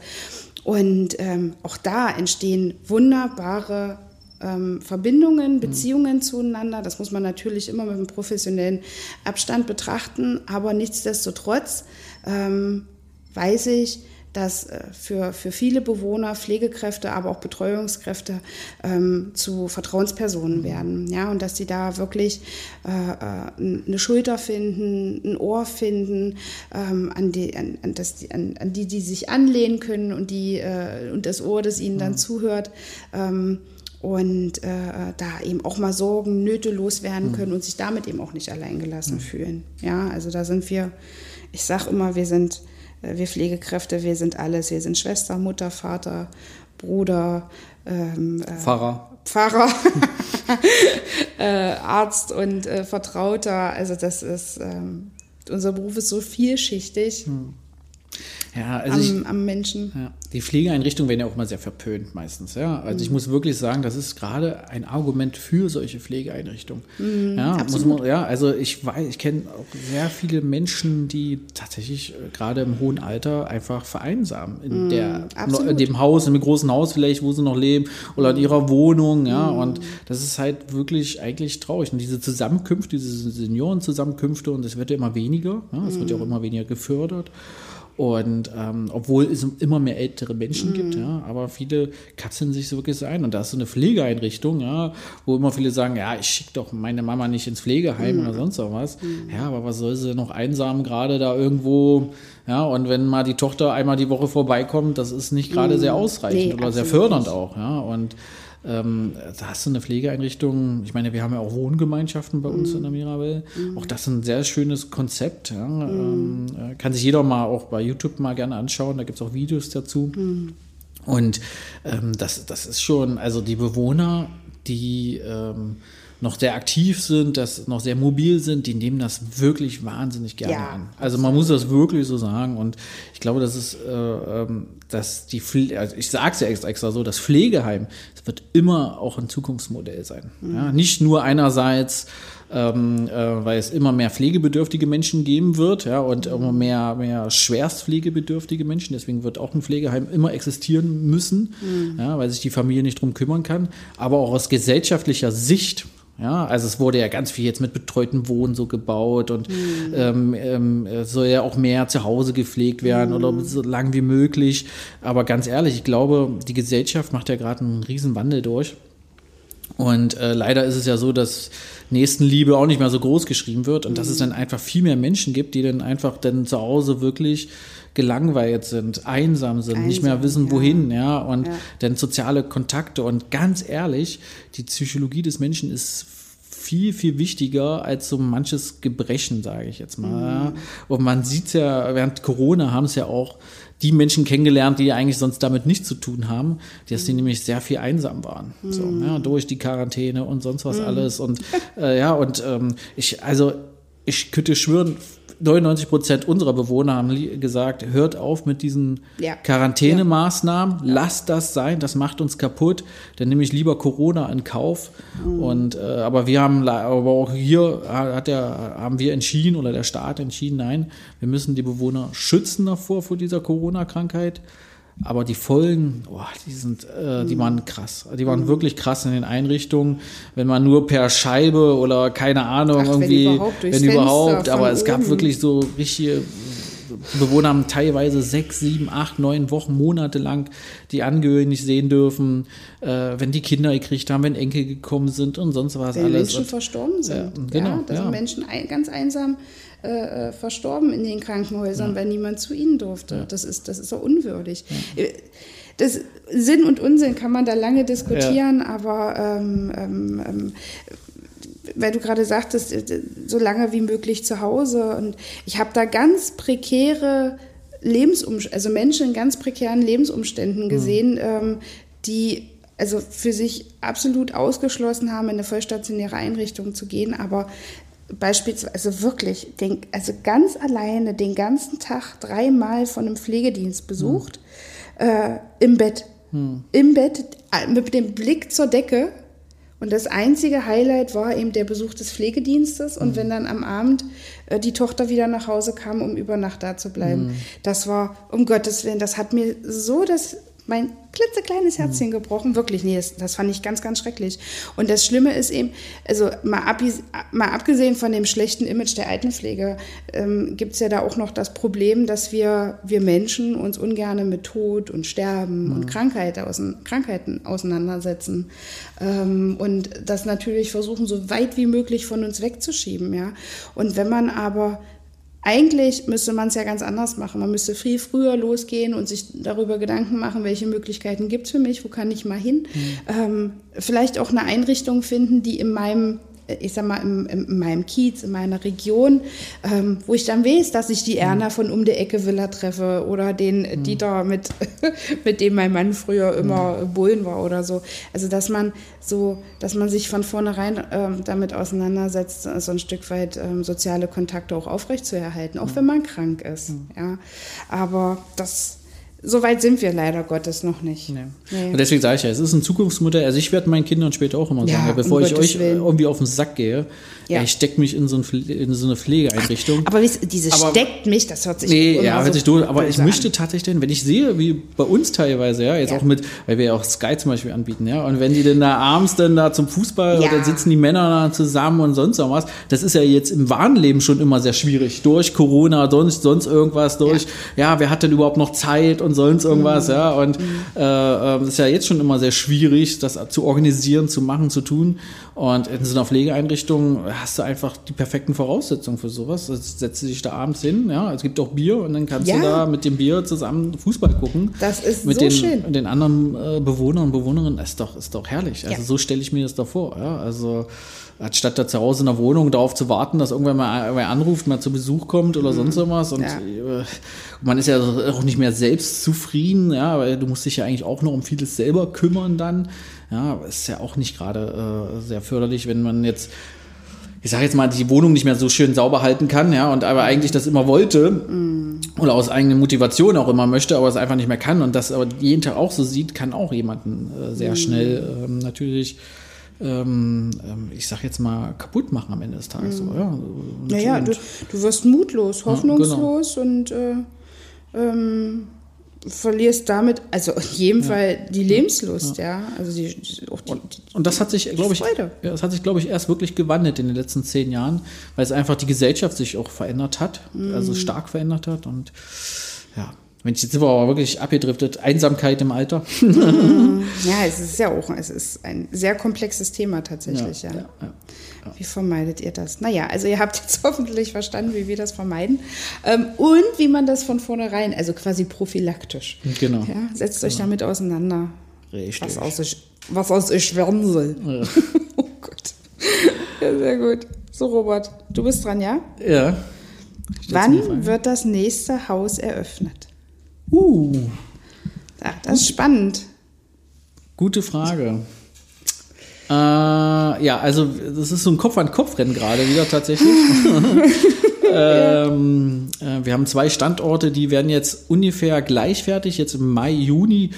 [SPEAKER 2] Und ähm, auch da entstehen wunderbare ähm, Verbindungen, mhm. Beziehungen mhm. zueinander. Das muss man natürlich immer mit einem professionellen Abstand betrachten. Aber nichtsdestotrotz ähm, weiß ich, dass äh, für, für viele Bewohner Pflegekräfte, aber auch Betreuungskräfte ähm, zu Vertrauenspersonen mhm. werden. Ja, und dass sie da wirklich äh, äh, eine Schulter finden, ein Ohr finden, ähm, an, die, an, an, das, an, an die, die sich anlehnen können und, die, äh, und das Ohr, das ihnen dann mhm. zuhört. Ähm, und äh, da eben auch mal Sorgen, Nöte loswerden können mhm. und sich damit eben auch nicht alleingelassen mhm. fühlen. Ja, also da sind wir, ich sage immer, wir sind, äh, wir Pflegekräfte, wir sind alles. Wir sind Schwester, Mutter, Vater, Bruder,
[SPEAKER 1] ähm, äh, Pfarrer.
[SPEAKER 2] Pfarrer, äh, Arzt und äh, Vertrauter. Also das ist, ähm, unser Beruf ist so vielschichtig. Mhm.
[SPEAKER 1] Ja, also
[SPEAKER 2] am,
[SPEAKER 1] ich-
[SPEAKER 2] am Menschen.
[SPEAKER 1] Ja, die Pflegeeinrichtungen werden ja auch immer sehr verpönt meistens. Ja, also
[SPEAKER 2] Mhm.
[SPEAKER 1] ich muss wirklich sagen, das ist gerade ein Argument für solche Pflegeeinrichtungen.
[SPEAKER 2] Mhm,
[SPEAKER 1] ja, muss man, ja, also ich weiß, ich kenne auch sehr viele Menschen, die tatsächlich äh, gerade im hohen Alter einfach vereinsamen in der
[SPEAKER 2] Mhm, absolut.
[SPEAKER 1] in dem Haus, in dem großen Haus vielleicht, wo sie noch leben oder in ihrer Wohnung. Ja,
[SPEAKER 2] Mhm.
[SPEAKER 1] und das ist halt wirklich eigentlich traurig. Und diese Zusammenkünfte, diese Seniorenzusammenkünfte, und das wird ja immer weniger. Ja, es wird ja auch immer weniger gefördert. Und ähm, obwohl es immer mehr ältere Menschen gibt, ja, aber viele kapseln sich so wirklich ein. Und da ist so eine Pflegeeinrichtung, ja, wo immer viele sagen, ja, ich schicke doch meine Mama nicht ins Pflegeheim oder sonst noch was. Ja, aber was soll sie noch einsam gerade da irgendwo, ja, und wenn mal die Tochter einmal die Woche vorbeikommt, das ist nicht gerade sehr ausreichend
[SPEAKER 2] Nee,
[SPEAKER 1] oder sehr fördernd
[SPEAKER 2] nicht.
[SPEAKER 1] auch, ja. Und ähm, da hast du eine Pflegeeinrichtung. Ich meine, wir haben ja auch Wohngemeinschaften bei uns in der Mirabelle. Auch das ist ein sehr schönes Konzept. Ja. Ähm, äh, kann sich jeder mal auch bei YouTube mal gerne anschauen. Da gibt es auch Videos dazu. Und ähm, das, das ist schon, also die Bewohner, die ähm, noch sehr aktiv sind, das noch sehr mobil sind, die nehmen das wirklich wahnsinnig gerne
[SPEAKER 2] Ja,
[SPEAKER 1] an. Also man muss das wirklich so sagen. Und ich glaube, das ist, äh, ähm, dass die Pfle also ich sage es ja extra, so, das Pflegeheim, es wird immer auch ein Zukunftsmodell sein. Ja, nicht nur einerseits ähm, äh, weil es immer mehr pflegebedürftige Menschen geben wird, ja, und immer mehr, mehr schwerstpflegebedürftige Menschen. Deswegen wird auch ein Pflegeheim immer existieren müssen, ja, weil sich die Familie nicht drum kümmern kann. Aber auch aus gesellschaftlicher Sicht. Ja, also es wurde ja ganz viel jetzt mit betreuten Wohnen so gebaut und ähm, ähm, es soll ja auch mehr zu Hause gepflegt werden oder so lang wie möglich. Aber ganz ehrlich, ich glaube, die Gesellschaft macht ja gerade einen riesen Wandel durch. Und äh, leider ist es ja so, dass Nächstenliebe auch nicht mehr so groß geschrieben wird und dass es dann einfach viel mehr Menschen gibt, die dann einfach dann zu Hause wirklich gelangweilt sind, einsam sind, nicht mehr
[SPEAKER 2] Einsam,
[SPEAKER 1] wissen,
[SPEAKER 2] ja.
[SPEAKER 1] wohin, ja, und
[SPEAKER 2] Ja.
[SPEAKER 1] dann soziale Kontakte. Und ganz ehrlich, die Psychologie des Menschen ist viel, viel wichtiger als so manches Gebrechen, sage ich jetzt mal. Ja. Und man sieht ja, während Corona haben es ja auch die Menschen kennengelernt, die eigentlich sonst damit nichts zu tun haben, dass die nämlich sehr viel einsam waren. So, ja, durch die Quarantäne und sonst was alles. Und äh, ja, und ähm, ich, also ich könnte schwören, 99 Prozent unserer Bewohner haben gesagt, hört auf mit diesen
[SPEAKER 2] Ja.
[SPEAKER 1] Quarantänemaßnahmen, lasst das sein, das macht uns kaputt, dann nehme ich lieber Corona in Kauf. Und äh, aber wir haben, aber auch hier hat der, haben wir entschieden oder der Staat entschieden, nein, wir müssen die Bewohner schützen davor vor dieser Corona-Krankheit. Aber die Folgen, boah, die sind, äh, die waren krass. Die waren wirklich krass in den Einrichtungen. Wenn man nur per Scheibe oder keine Ahnung
[SPEAKER 2] Ach, wenn
[SPEAKER 1] irgendwie,
[SPEAKER 2] überhaupt durchs
[SPEAKER 1] wenn überhaupt, aber es gab
[SPEAKER 2] oben.
[SPEAKER 1] wirklich so richtige Bewohner haben teilweise sechs, sieben, acht, neun Wochen, Monate lang die Angehörigen nicht sehen dürfen, äh, wenn die Kinder gekriegt haben, wenn Enkel gekommen sind und sonst was
[SPEAKER 2] Wenn
[SPEAKER 1] alles.
[SPEAKER 2] Menschen
[SPEAKER 1] Und,
[SPEAKER 2] verstorben sind.
[SPEAKER 1] Ja, genau,
[SPEAKER 2] ja, da
[SPEAKER 1] ja.
[SPEAKER 2] sind Menschen ein, ganz einsam äh, äh, verstorben in den Krankenhäusern, weil niemand zu ihnen durfte. Das ist, das ist so unwürdig. Äh, Das Sinn und Unsinn kann man da lange diskutieren, aber ähm, ähm, ähm, weil du gerade sagtest, äh, so lange wie möglich zu Hause. Und ich habe da ganz prekäre Lebensumstände, also Menschen in ganz prekären Lebensumständen gesehen, ähm, die also für sich absolut ausgeschlossen haben, in eine vollstationäre Einrichtung zu ggehen, aber beispielsweise wirklich, den, also ganz alleine den ganzen Tag dreimal von einem Pflegedienst besucht, äh, im Bett. Im Bett, äh, mit dem Blick zur Decke. Und das einzige Highlight war eben der Besuch des Pflegedienstes und wenn dann am Abend äh, die Tochter wieder nach Hause kam, um über Nacht da zu bleiben. Das war, um Gottes Willen, das hat mir so das, mein klitzekleines Herzchen gebrochen. Wirklich, nee, das, das fand ich ganz, ganz schrecklich. Und das Schlimme ist eben, also mal, abis- mal abgesehen von dem schlechten Image der Altenpflege, ähm, gibt es ja da auch noch das Problem, dass wir, wir Menschen uns ungern mit Tod und Sterben und Krankheit außen, Krankheiten auseinandersetzen. Ähm, und das natürlich versuchen, so weit wie möglich von uns wegzuschieben. Ja? Und wenn man aber eigentlich müsste man es ja ganz anders machen. Man müsste viel früher losgehen und sich darüber Gedanken machen, welche Möglichkeiten gibt es für mich, wo kann ich mal hin. Ähm, vielleicht auch eine Einrichtung finden, die in meinem ich sag mal, im, in meinem Kiez, in meiner Region, ähm, wo ich dann weiß, dass ich die Erna von um der Ecke Villa treffe oder den mhm. Dieter, mit, mit dem mein Mann früher immer mhm. Bullen war oder so. Also, dass man so, dass man sich von vornherein ähm, damit auseinandersetzt, so ein Stück weit ähm, soziale Kontakte auch aufrechtzuerhalten, auch mhm. wenn man krank ist. Mhm. Ja. Aber das so weit sind wir leider Gottes noch nicht. Nee.
[SPEAKER 1] Nee. Und deswegen sage ich ja, es ist ein Zukunftsmodell. Also ich werde meinen Kindern später auch immer sagen, ja, bevor um ich Gottes euch Willen. irgendwie auf den Sack gehe, ja. ich stecke mich in so, ein, in so, eine Pflegeeinrichtung.
[SPEAKER 2] Aber dieses aber, steckt mich, das hört sich
[SPEAKER 1] Nee, ja, hört so sich durch. Aber ich möchte tatsächlich, denn, wenn ich sehe, wie bei uns teilweise, ja, jetzt ja. auch mit, weil wir ja auch Sky zum Beispiel anbieten, ja, und wenn die denn da abends dann da zum Fußball ja. oder sitzen die Männer da zusammen und sonst noch was, das ist ja jetzt im wahren Leben schon immer sehr schwierig. Durch Corona, sonst, sonst irgendwas, durch, ja, wer hat denn überhaupt noch Zeit und sonst irgendwas, mhm ja, und mhm. äh, das ist ja jetzt schon immer sehr schwierig, das zu organisieren, zu machen, zu tun. Und in so einer Pflegeeinrichtung hast du einfach die perfekten Voraussetzungen für sowas. Jetzt setzt du dich da abends hin, ja, es gibt auch Bier und dann kannst ja. du da mit dem Bier zusammen Fußball gucken.
[SPEAKER 2] Das ist
[SPEAKER 1] mit
[SPEAKER 2] so
[SPEAKER 1] den,
[SPEAKER 2] schön.
[SPEAKER 1] den anderen äh, Bewohnern und Bewohnerinnen. Ist doch, ist doch herrlich. Also ja. so stelle ich mir das da vor, ja, also anstatt da zu Hause in der Wohnung darauf zu warten, dass irgendwann mal wer anruft, mal zu Besuch kommt oder mhm. sonst irgendwas. Und ja. Äh, man ist ja auch nicht mehr selbst zufrieden, ja, weil du musst dich ja eigentlich auch noch um vieles selber kümmern dann. Ja, ist ja auch nicht gerade äh, sehr förderlich, wenn man jetzt ich sage jetzt mal, die Wohnung nicht mehr so schön sauber halten kann, ja, und aber eigentlich das immer wollte mm. oder aus eigener Motivation auch immer möchte, aber es einfach nicht mehr kann und das aber jeden Tag auch so sieht, kann auch jemanden äh, sehr mm. schnell ähm, natürlich ähm, ähm, ich sag jetzt mal, kaputt machen am Ende des Tages. Mhm. So, ja,
[SPEAKER 2] naja, du, du wirst mutlos, hoffnungslos ja, genau. und äh, ähm, verlierst damit, also in jedem ja. Fall die Lebenslust, ja. ja. Also die,
[SPEAKER 1] auch die, und, und das hat sich, glaube ich, ja, das hat sich, glaube ich, erst wirklich gewandelt in den letzten zehn Jahren, weil es einfach die Gesellschaft sich auch verändert hat, mhm. also stark verändert hat und ja. Mensch, jetzt sind wir aber wirklich abgedriftet. Einsamkeit im Alter.
[SPEAKER 2] ja, es ist ja auch, es ist ein sehr komplexes Thema tatsächlich, ja. ja. ja, ja wie vermeidet ihr das? Naja, also ihr habt jetzt hoffentlich verstanden, wie wir das vermeiden. Ähm, und wie man das von vornherein, also quasi prophylaktisch.
[SPEAKER 1] Genau.
[SPEAKER 2] Ja, setzt genau. euch damit auseinander.
[SPEAKER 1] Richtig.
[SPEAKER 2] Was aus euch, was aus euch werden soll. Ja. oh Gott. Ja, sehr gut. So, Robert, du bist dran, ja?
[SPEAKER 1] Ja.
[SPEAKER 2] Wann wird das nächste Haus eröffnet?
[SPEAKER 1] Uh.
[SPEAKER 2] Ach, das ist spannend.
[SPEAKER 1] Gute Frage. Äh, ja, also das ist so ein Kopf-an-Kopf-Rennen gerade wieder tatsächlich. ähm, äh, wir haben zwei Standorte, die werden jetzt ungefähr gleichfertig, jetzt im Mai, Juni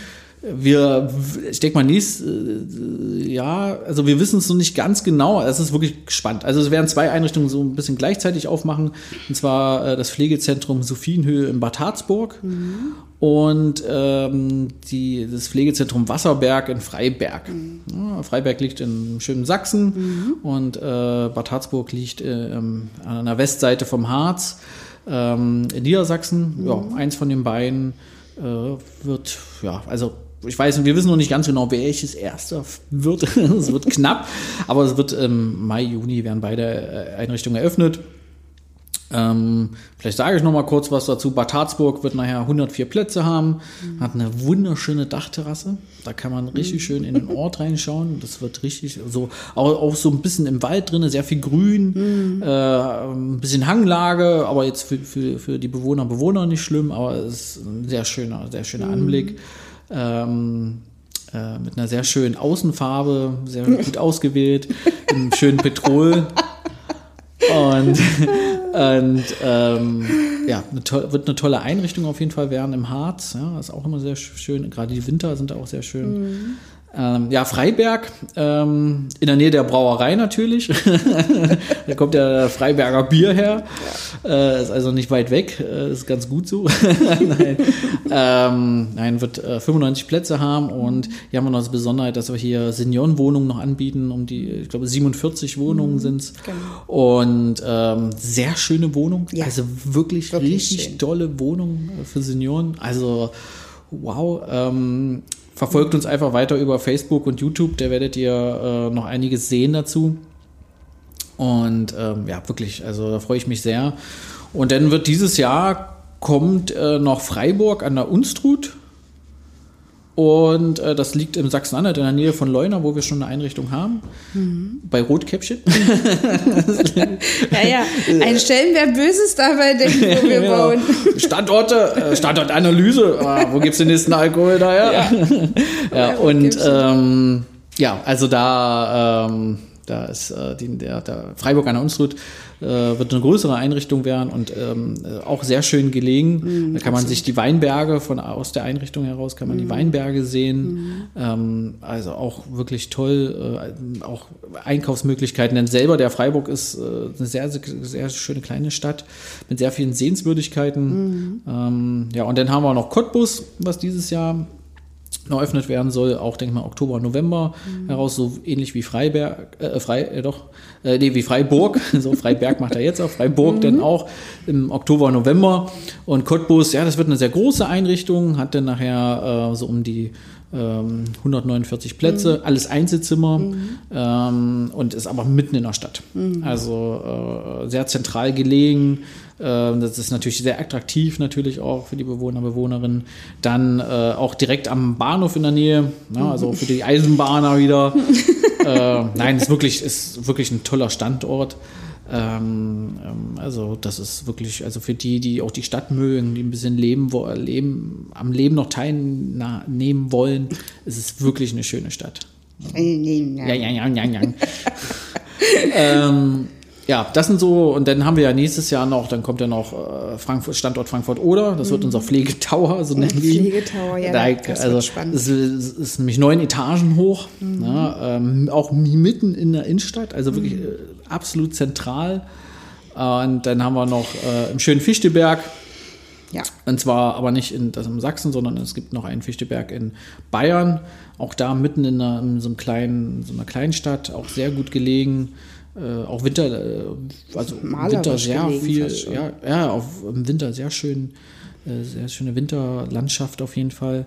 [SPEAKER 1] wir, ich denke mal, nächstes äh, Jahr, also wir wissen es noch nicht ganz genau, es ist wirklich spannend. Also es werden zwei Einrichtungen so ein bisschen gleichzeitig aufmachen, und zwar äh, das Pflegezentrum Sophienhöhe in Bad Harzburg mhm. und ähm, die, das Pflegezentrum Wasserberg in Freiberg. Mhm. Ja, Freiberg liegt in schönen Sachsen mhm. und äh, Bad Harzburg liegt äh, an der Westseite vom Harz ähm, in Niedersachsen. Ja, mhm. eins von den beiden äh, wird, ja, also ich weiß, wir wissen noch nicht ganz genau, welches erster wird. es wird knapp, aber es wird im Mai, Juni werden beide äh, Einrichtungen eröffnet. Ähm, vielleicht sage ich noch mal kurz was dazu. Bad Harzburg wird nachher 104 Plätze haben, mhm. hat eine wunderschöne Dachterrasse. Da kann man richtig mhm. schön in den Ort reinschauen. Das wird richtig so, auch, auch so ein bisschen im Wald drin, sehr viel Grün, mhm. äh, ein bisschen Hanglage, aber jetzt für, für, für die Bewohner und Bewohner nicht schlimm, aber es ist ein sehr schöner, sehr schöner mhm. Anblick ähm, äh, mit einer sehr schönen Außenfarbe, sehr gut ausgewählt, im schönen Petrol. Und, und ähm, ja, eine wird eine tolle Einrichtung auf jeden Fall werden im Harz. Ja, ist auch immer sehr schön. Gerade die Winter sind auch sehr schön. Mhm. Ähm, ja, Freiberg, ähm, in der Nähe der Brauerei natürlich. da kommt der Freiberger Bier her. Ja. Äh, ist also nicht weit weg, äh, ist ganz gut so. nein. Ähm, nein, wird äh, 95 Plätze haben und hier haben wir noch das Besonderheit, dass wir hier Seniorenwohnungen noch anbieten. Um die, ich glaube, 47 Wohnungen mhm, sind es. Genau. Und ähm, sehr schöne Wohnung. Ja. Also wirklich, wirklich richtig schön. tolle Wohnung für Senioren. Also wow. Ähm, Verfolgt uns einfach weiter über Facebook und YouTube, da werdet ihr äh, noch einiges sehen dazu. Und ähm, ja, wirklich, also da freue ich mich sehr. Und dann wird dieses Jahr kommt äh, noch Freiburg an der Unstrut. Und äh, das liegt im Sachsen-Anhalt in der Nähe von Leuna, wo wir schon eine Einrichtung haben.
[SPEAKER 2] Mhm.
[SPEAKER 1] Bei Rotkäppchen.
[SPEAKER 2] Ja, ja. Ein Stellenwert Böses dabei denken, wo wir
[SPEAKER 1] Genau.
[SPEAKER 2] bauen.
[SPEAKER 1] Standorte, äh, Standortanalyse. Ah, wo gibt's den nächsten Alkohol daher? Ja,
[SPEAKER 2] Bei
[SPEAKER 1] und ähm, ja, also da, ähm, da ist äh, die, der, der Freiburg an der Unstrut äh, wird eine größere Einrichtung werden und ähm, äh, auch sehr schön gelegen. da kann man sich die Weinberge von aus der Einrichtung heraus kann man die Weinberge sehen. Ähm, also auch wirklich toll, äh, auch Einkaufsmöglichkeiten. Denn selber der Freiburg ist äh, eine sehr, sehr, sehr schöne kleine Stadt mit sehr vielen Sehenswürdigkeiten. Ähm, ja, und dann haben wir noch Cottbus, was dieses Jahr eröffnet werden soll, auch denke ich mal Oktober, November heraus, so ähnlich wie Freiberg, äh, Frei, äh, doch, äh, nee, wie Freiburg, so Freiberg macht er jetzt auch, Freiburg dann auch im Oktober, November. Und Cottbus, ja, das wird eine sehr große Einrichtung, hat dann nachher äh, so um die ähm, 149 Plätze, alles Einzelzimmer ähm, und ist aber mitten in der Stadt. Also äh, sehr zentral gelegen. Äh, das ist natürlich sehr attraktiv natürlich auch für die Bewohner, Bewohnerinnen. Dann äh, auch direkt am Bahnhof in der Nähe, also für die Eisenbahner wieder. äh, nein, ist wirklich, ist wirklich ein toller Standort. Ähm, ähm, also das ist wirklich, also für die, die auch die Stadt mögen, die ein bisschen leben, wo, leben am Leben noch teilnehmen wollen, ist es wirklich eine schöne Stadt. Ja, ja, ja, ja, ja. ähm, ja, das sind so, und dann haben wir ja nächstes Jahr noch, dann kommt ja noch äh, Frankfurt, Standort Frankfurt-Oder, das wird unser Pflegetower, so nennen wir.
[SPEAKER 2] Pflegetower, ja,
[SPEAKER 1] Da,
[SPEAKER 2] das wird
[SPEAKER 1] also,
[SPEAKER 2] spannend.
[SPEAKER 1] Es ist, ist nämlich neun Etagen hoch, ja, ähm, auch mitten in der Innenstadt, also wirklich äh, absolut zentral. Und dann haben wir noch äh, im schönen Fichteberg,
[SPEAKER 2] Ja.
[SPEAKER 1] und zwar aber nicht in, das in Sachsen, sondern es gibt noch einen Fichteberg in Bayern. Auch da mitten in, einer, in so, einem kleinen, so einer Kleinstadt, auch sehr gut gelegen. Äh, auch Winter, äh, also Winter sehr viel, ja, ja, auf, im Winter sehr schön, äh, sehr schöne Winterlandschaft auf jeden Fall.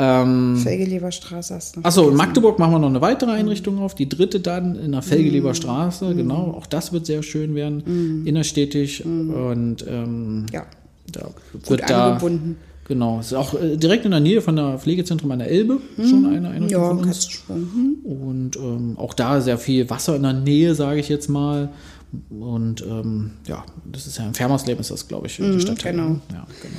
[SPEAKER 1] Ähm,
[SPEAKER 2] Felgeleberstraße hast du
[SPEAKER 1] Achso, in. Magdeburg machen wir noch eine weitere Einrichtung auf, die dritte dann in der Felgeleber Straße,
[SPEAKER 2] Mhm.
[SPEAKER 1] genau. Auch das wird sehr schön werden, innerstädtisch. Und ähm,
[SPEAKER 2] Ja.
[SPEAKER 1] da
[SPEAKER 2] Gut
[SPEAKER 1] wird da.
[SPEAKER 2] angebunden.
[SPEAKER 1] Genau, ist auch äh, direkt in der Nähe von der Pflegezentrum an der Elbe schon eine Einrichtung
[SPEAKER 2] Mhm. Ja,
[SPEAKER 1] von uns.
[SPEAKER 2] Mhm.
[SPEAKER 1] Und ähm, auch da sehr viel Wasser in der Nähe, sage ich jetzt mal. Und ähm, ja, das ist ja in Fermersleben ist das, glaube ich, die Stadtteil.
[SPEAKER 2] genau.
[SPEAKER 1] Ja, genau.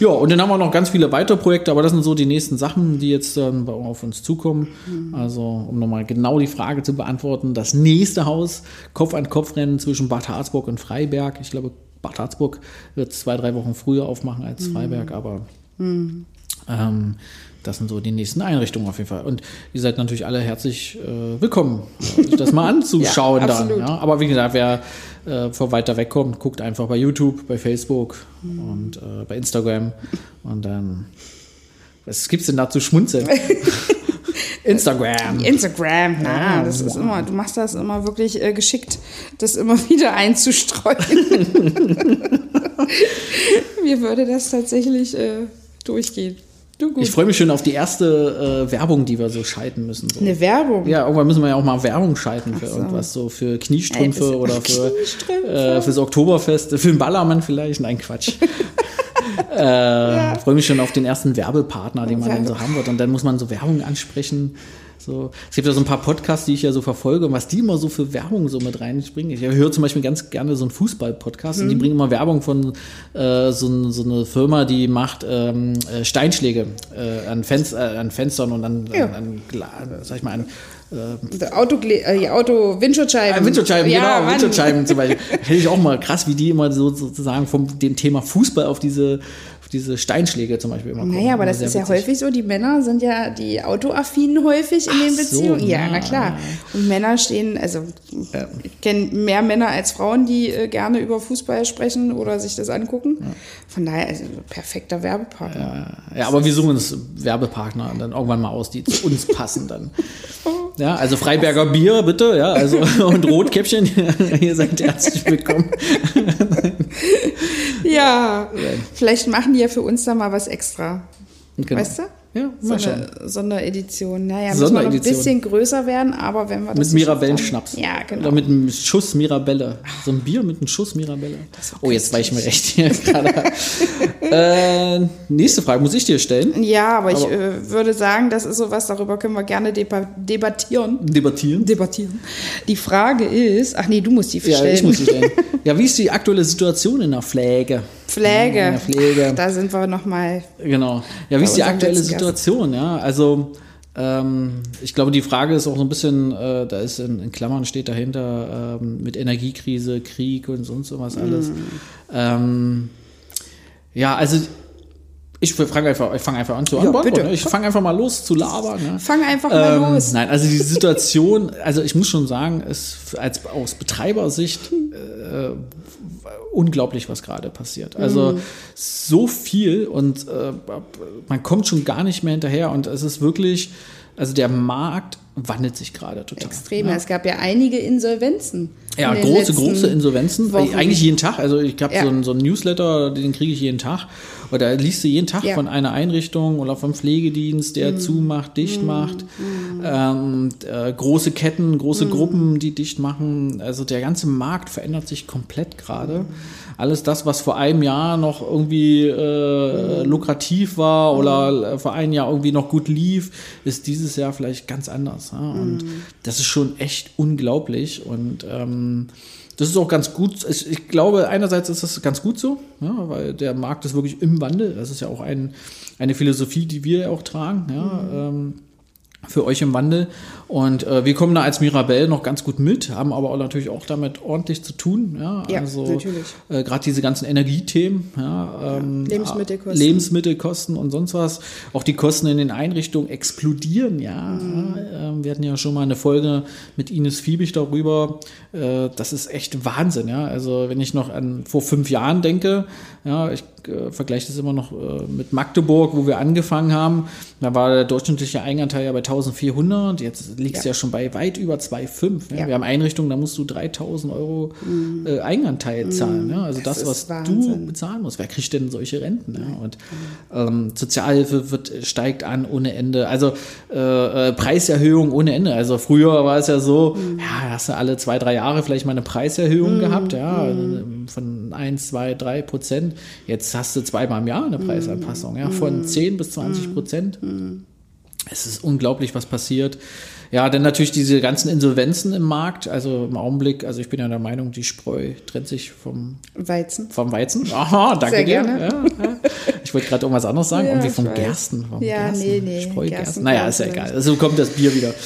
[SPEAKER 1] Ja, und dann haben wir noch ganz viele weitere Projekte, aber das sind so die nächsten Sachen, die jetzt bei- auf uns zukommen. Also, um nochmal genau die Frage zu beantworten, das nächste Haus, Kopf an Kopf rennen zwischen Bad Harzburg und Freiberg. Ich glaube, Bad Harzburg wird zwei, drei Wochen früher aufmachen als Freiberg, aber ähm, das sind so die nächsten Einrichtungen auf jeden Fall. Und ihr seid natürlich alle herzlich äh, willkommen, sich das mal anzuschauen
[SPEAKER 2] Ja,
[SPEAKER 1] dann. Ja? Aber wie gesagt, wer äh, von weiter weg kommt, guckt einfach bei YouTube, bei Facebook und äh, bei Instagram. Und dann, was gibt's denn da zu schmunzeln? Instagram.
[SPEAKER 2] Instagram, na, das ist immer, du machst das immer wirklich äh, geschickt, das immer wieder einzustreuen. Mir würde das tatsächlich äh, durchgehen. Du gut.
[SPEAKER 1] Ich freue mich schon auf die erste äh, Werbung, die wir so schalten müssen. So.
[SPEAKER 2] Eine Werbung.
[SPEAKER 1] Ja, irgendwann müssen wir ja auch mal Werbung schalten für
[SPEAKER 2] so.
[SPEAKER 1] irgendwas, so für
[SPEAKER 2] Ey,
[SPEAKER 1] Kniestrümpfe
[SPEAKER 2] das-
[SPEAKER 1] oder für
[SPEAKER 2] Kniestrümpfe.
[SPEAKER 1] äh, fürs Oktoberfest, für den Ballermann vielleicht. Nein, Quatsch. äh, Freue mich schon auf den ersten Werbepartner, den man dann so haben wird. Und dann muss man so Werbung ansprechen. So. Es gibt ja so ein paar Podcasts, die ich ja so verfolge und was die immer so für Werbung so mit reinbringen. Ich höre zum Beispiel ganz gerne so einen Fußball-Podcast und die bringen immer Werbung von äh, so, so eine Firma, die macht ähm, äh, Steinschläge äh, an, Fenst äh, an Fenstern und an,
[SPEAKER 2] Ja.
[SPEAKER 1] an, an sag ich mal, an
[SPEAKER 2] Die Auto, äh, Auto Windschutzscheiben.
[SPEAKER 1] Ah, Windschutzscheiben,
[SPEAKER 2] ja,
[SPEAKER 1] genau,
[SPEAKER 2] Mann.
[SPEAKER 1] Windschutzscheiben zum Beispiel. Hätte ich auch mal krass, wie die immer so sozusagen vom dem Thema Fußball auf diese, auf diese Steinschläge zum Beispiel immer kommen.
[SPEAKER 2] Naja, aber das ist ja
[SPEAKER 1] witzig.
[SPEAKER 2] häufig so, die Männer sind ja die Autoaffinen häufig in den
[SPEAKER 1] so,
[SPEAKER 2] Beziehungen. ja,
[SPEAKER 1] ja.
[SPEAKER 2] na klar. Und Männer stehen, also ich kenne mehr Männer als Frauen, die äh, gerne über Fußball sprechen oder sich das angucken. Von daher, also perfekter Werbepartner.
[SPEAKER 1] Ja, aber wir suchen uns Werbepartner dann irgendwann mal aus, die zu uns passen dann. Ja, also Freiberger Bier, bitte, ja, also und Rotkäppchen, ihr seid herzlich willkommen.
[SPEAKER 2] Ja, vielleicht machen die ja für uns da mal was extra.
[SPEAKER 1] Genau.
[SPEAKER 2] Weißt du?
[SPEAKER 1] Ja,
[SPEAKER 2] So
[SPEAKER 1] mal schauen.
[SPEAKER 2] eine Sonderedition. Naja, müssen wir noch ein bisschen größer werden, aber wenn wir das
[SPEAKER 1] Mit Mirabellenschnaps.
[SPEAKER 2] Ja, genau.
[SPEAKER 1] Oder mit einem Schuss Mirabelle. So ein Bier mit einem Schuss Mirabelle. Oh, jetzt weichen wir echt hier gerade. äh, nächste Frage muss ich dir stellen.
[SPEAKER 2] Ja, aber, ich
[SPEAKER 1] Aber-
[SPEAKER 2] äh, würde sagen, das ist sowas, darüber können wir gerne debattieren.
[SPEAKER 1] Debattieren.
[SPEAKER 2] Debattieren. Die Frage ist, ach nee, du musst die
[SPEAKER 1] Ja,
[SPEAKER 2] stellen.
[SPEAKER 1] ich muss die stellen. Ja, wie ist die aktuelle Situation in der Pflege?
[SPEAKER 2] Pflege.
[SPEAKER 1] Der Pflege.
[SPEAKER 2] Da sind wir nochmal.
[SPEAKER 1] Genau. Ja, wie ist die aktuelle. Situation? Ja, also ähm, ich glaube, die Frage ist auch so ein bisschen, äh, da ist in, in Klammern steht dahinter ähm, mit Energiekrise, Krieg und sonst sowas alles.
[SPEAKER 2] Mhm.
[SPEAKER 1] Ähm, ja, also ich fange einfach, ich fange einfach an zu antworten.
[SPEAKER 2] bitte.
[SPEAKER 1] ne? Ich fange einfach mal los zu labern. Ne?
[SPEAKER 2] Fang einfach mal
[SPEAKER 1] Ähm,
[SPEAKER 2] los.
[SPEAKER 1] Nein, also die Situation, also ich muss schon sagen, ist als aus Betreibersicht äh, unglaublich, was gerade passiert. Also
[SPEAKER 2] Mhm.
[SPEAKER 1] so viel und äh, man kommt schon gar nicht mehr hinterher und es ist wirklich, also der Markt wandelt sich gerade total.
[SPEAKER 2] Extrem. Es gab ja einige Insolvenzen.
[SPEAKER 1] Ja,
[SPEAKER 2] in
[SPEAKER 1] große, große Insolvenzen.
[SPEAKER 2] Wochen.
[SPEAKER 1] Eigentlich jeden Tag. Also ich habe
[SPEAKER 2] Ja.
[SPEAKER 1] so, einen, so einen Newsletter, den kriege ich jeden Tag. Da liest du jeden Tag
[SPEAKER 2] Ja.
[SPEAKER 1] Von einer Einrichtung oder vom Pflegedienst, der zumacht, dicht macht. Ähm, äh, große Ketten, große
[SPEAKER 2] Mhm.
[SPEAKER 1] Gruppen, die dicht machen. Also der ganze Markt verändert sich komplett gerade. Alles das, was vor einem Jahr noch irgendwie äh,
[SPEAKER 2] Mhm.
[SPEAKER 1] lukrativ war oder äh, vor einem Jahr irgendwie noch gut lief, ist dieses Jahr vielleicht ganz anders. Ja? Und
[SPEAKER 2] Mhm.
[SPEAKER 1] das ist schon echt unglaublich. Und ähm, das ist auch ganz gut. Ich, ich glaube, einerseits ist das ganz gut so, ja, weil der Markt ist wirklich im Wandel. Das ist ja auch ein, eine Philosophie, die wir auch tragen. Ja, ähm, für euch im Wandel. Und äh, wir kommen da als Mirabelle noch ganz gut mit, haben aber auch natürlich auch damit ordentlich zu tun. Ja,
[SPEAKER 2] Ja,
[SPEAKER 1] also
[SPEAKER 2] natürlich.
[SPEAKER 1] äh, gerade diese ganzen Energiethemen, ja, ähm,
[SPEAKER 2] Lebensmittelkosten.
[SPEAKER 1] Lebensmittelkosten und sonst was. Auch die Kosten in den Einrichtungen explodieren, ja.
[SPEAKER 2] Mhm.
[SPEAKER 1] ähm, wir hatten ja schon mal eine Folge mit Ines Fiebig darüber. Äh, das ist echt Wahnsinn, ja. Also wenn ich noch an vor fünf Jahren denke, ja, ich äh, vergleiche das immer noch äh, mit Magdeburg, wo wir angefangen haben. Da war der durchschnittliche Eigenanteil ja bei 1400. Jetzt liegt es ja.
[SPEAKER 2] Ja.
[SPEAKER 1] schon bei weit über 2,5. Ja.
[SPEAKER 2] Ja.
[SPEAKER 1] Wir haben Einrichtungen, da musst du 3000 Euro äh, Eigenanteil zahlen. Ja. Also das,
[SPEAKER 2] Mhm. Das
[SPEAKER 1] was
[SPEAKER 2] ist
[SPEAKER 1] du
[SPEAKER 2] Wahnsinn.
[SPEAKER 1] bezahlen musst. Wer kriegt denn solche Renten? Ja? Und ähm, Sozialhilfe wird, steigt an ohne Ende. Also äh, äh, Preiserhöhung ohne Ende. Also früher war es ja so,
[SPEAKER 2] Mhm.
[SPEAKER 1] ja, hast du alle zwei, drei Jahre vielleicht mal eine Preiserhöhung gehabt, ja,
[SPEAKER 2] Mhm.
[SPEAKER 1] von 1, 2, 3 Prozent. Jetzt hast du zweimal im Jahr
[SPEAKER 2] Mhm.
[SPEAKER 1] eine Preisanpassung, ja, von 10 bis 20 Prozent. Es ist unglaublich, was passiert. Ja, dann natürlich diese ganzen Insolvenzen im Markt. Also im Augenblick, also ich bin ja der Meinung, die Spreu trennt sich vom,
[SPEAKER 2] Weizen.
[SPEAKER 1] vom Weizen. Aha, danke
[SPEAKER 2] Sehr
[SPEAKER 1] dir.
[SPEAKER 2] gerne.
[SPEAKER 1] Ja, ja. Ich wollte gerade irgendwas anderes sagen.
[SPEAKER 2] Ja,
[SPEAKER 1] Irgendwie vom. Gersten. Vom
[SPEAKER 2] Ja,
[SPEAKER 1] Gersten.
[SPEAKER 2] nee, nee,
[SPEAKER 1] Spreu, Gersten.
[SPEAKER 2] Gersten
[SPEAKER 1] Naja, ist ja egal. Also kommt das Bier wieder.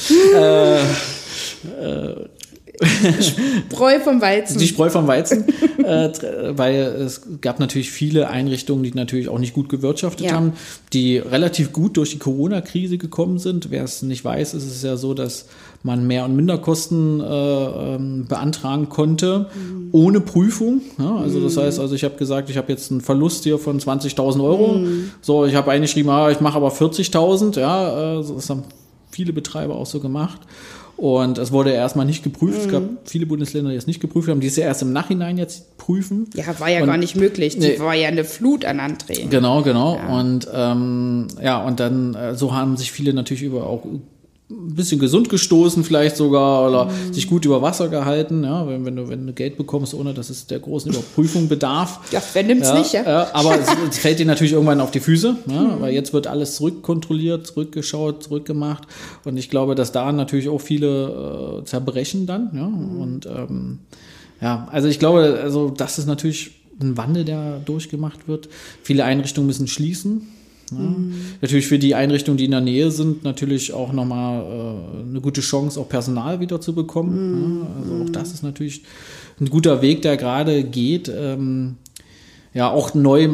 [SPEAKER 2] Bräu vom Weizen.
[SPEAKER 1] Die Spreu vom Weizen, äh, weil es gab natürlich viele Einrichtungen, die natürlich auch nicht gut gewirtschaftet
[SPEAKER 2] Ja.
[SPEAKER 1] haben, die relativ gut durch die Corona-Krise gekommen sind. Wer es nicht weiß, ist es ja so, dass man Mehr- und Minderkosten äh, ähm, beantragen konnte,
[SPEAKER 2] Mhm.
[SPEAKER 1] ohne Prüfung. Ja, also das heißt, also ich habe gesagt, ich habe jetzt einen Verlust hier von 20.000 Euro.
[SPEAKER 2] Mhm.
[SPEAKER 1] So, ich habe eingeschrieben, ah, ich mache aber 40.000. Ja, äh, das haben viele Betreiber auch so gemacht. Und es wurde erstmal nicht geprüft. Es gab viele Bundesländer, die es nicht geprüft haben, die es ja erst im Nachhinein jetzt prüfen.
[SPEAKER 2] ja, war ja
[SPEAKER 1] Und-
[SPEAKER 2] gar nicht möglich. Die
[SPEAKER 1] Nee.
[SPEAKER 2] war ja eine Flut an Anträgen.
[SPEAKER 1] Genau, genau. Und ähm, ja, und dann äh, so haben sich viele natürlich über auch ein bisschen gesund gestoßen, vielleicht sogar, oder
[SPEAKER 2] Mhm.
[SPEAKER 1] sich gut über Wasser gehalten, ja, wenn, wenn, du, wenn du Geld bekommst, ohne dass es der großen Überprüfung bedarf.
[SPEAKER 2] Ja, wer nimmt's
[SPEAKER 1] ja,
[SPEAKER 2] nicht, ja?
[SPEAKER 1] ja aber es, es fällt dir natürlich irgendwann auf die Füße, ja, weil jetzt wird alles zurückkontrolliert, zurückgeschaut, zurückgemacht. Und ich glaube, dass da natürlich auch viele äh, zerbrechen dann. Ja, und ähm, ja, also ich glaube, also das ist natürlich ein Wandel, der durchgemacht wird. Viele Einrichtungen müssen schließen. Ja. Natürlich für die Einrichtungen, die in der Nähe sind, natürlich auch nochmal äh, eine gute Chance, auch Personal wieder zu bekommen. Ja. Also auch das ist natürlich ein guter Weg, der gerade geht. Ähm, ja, auch neu,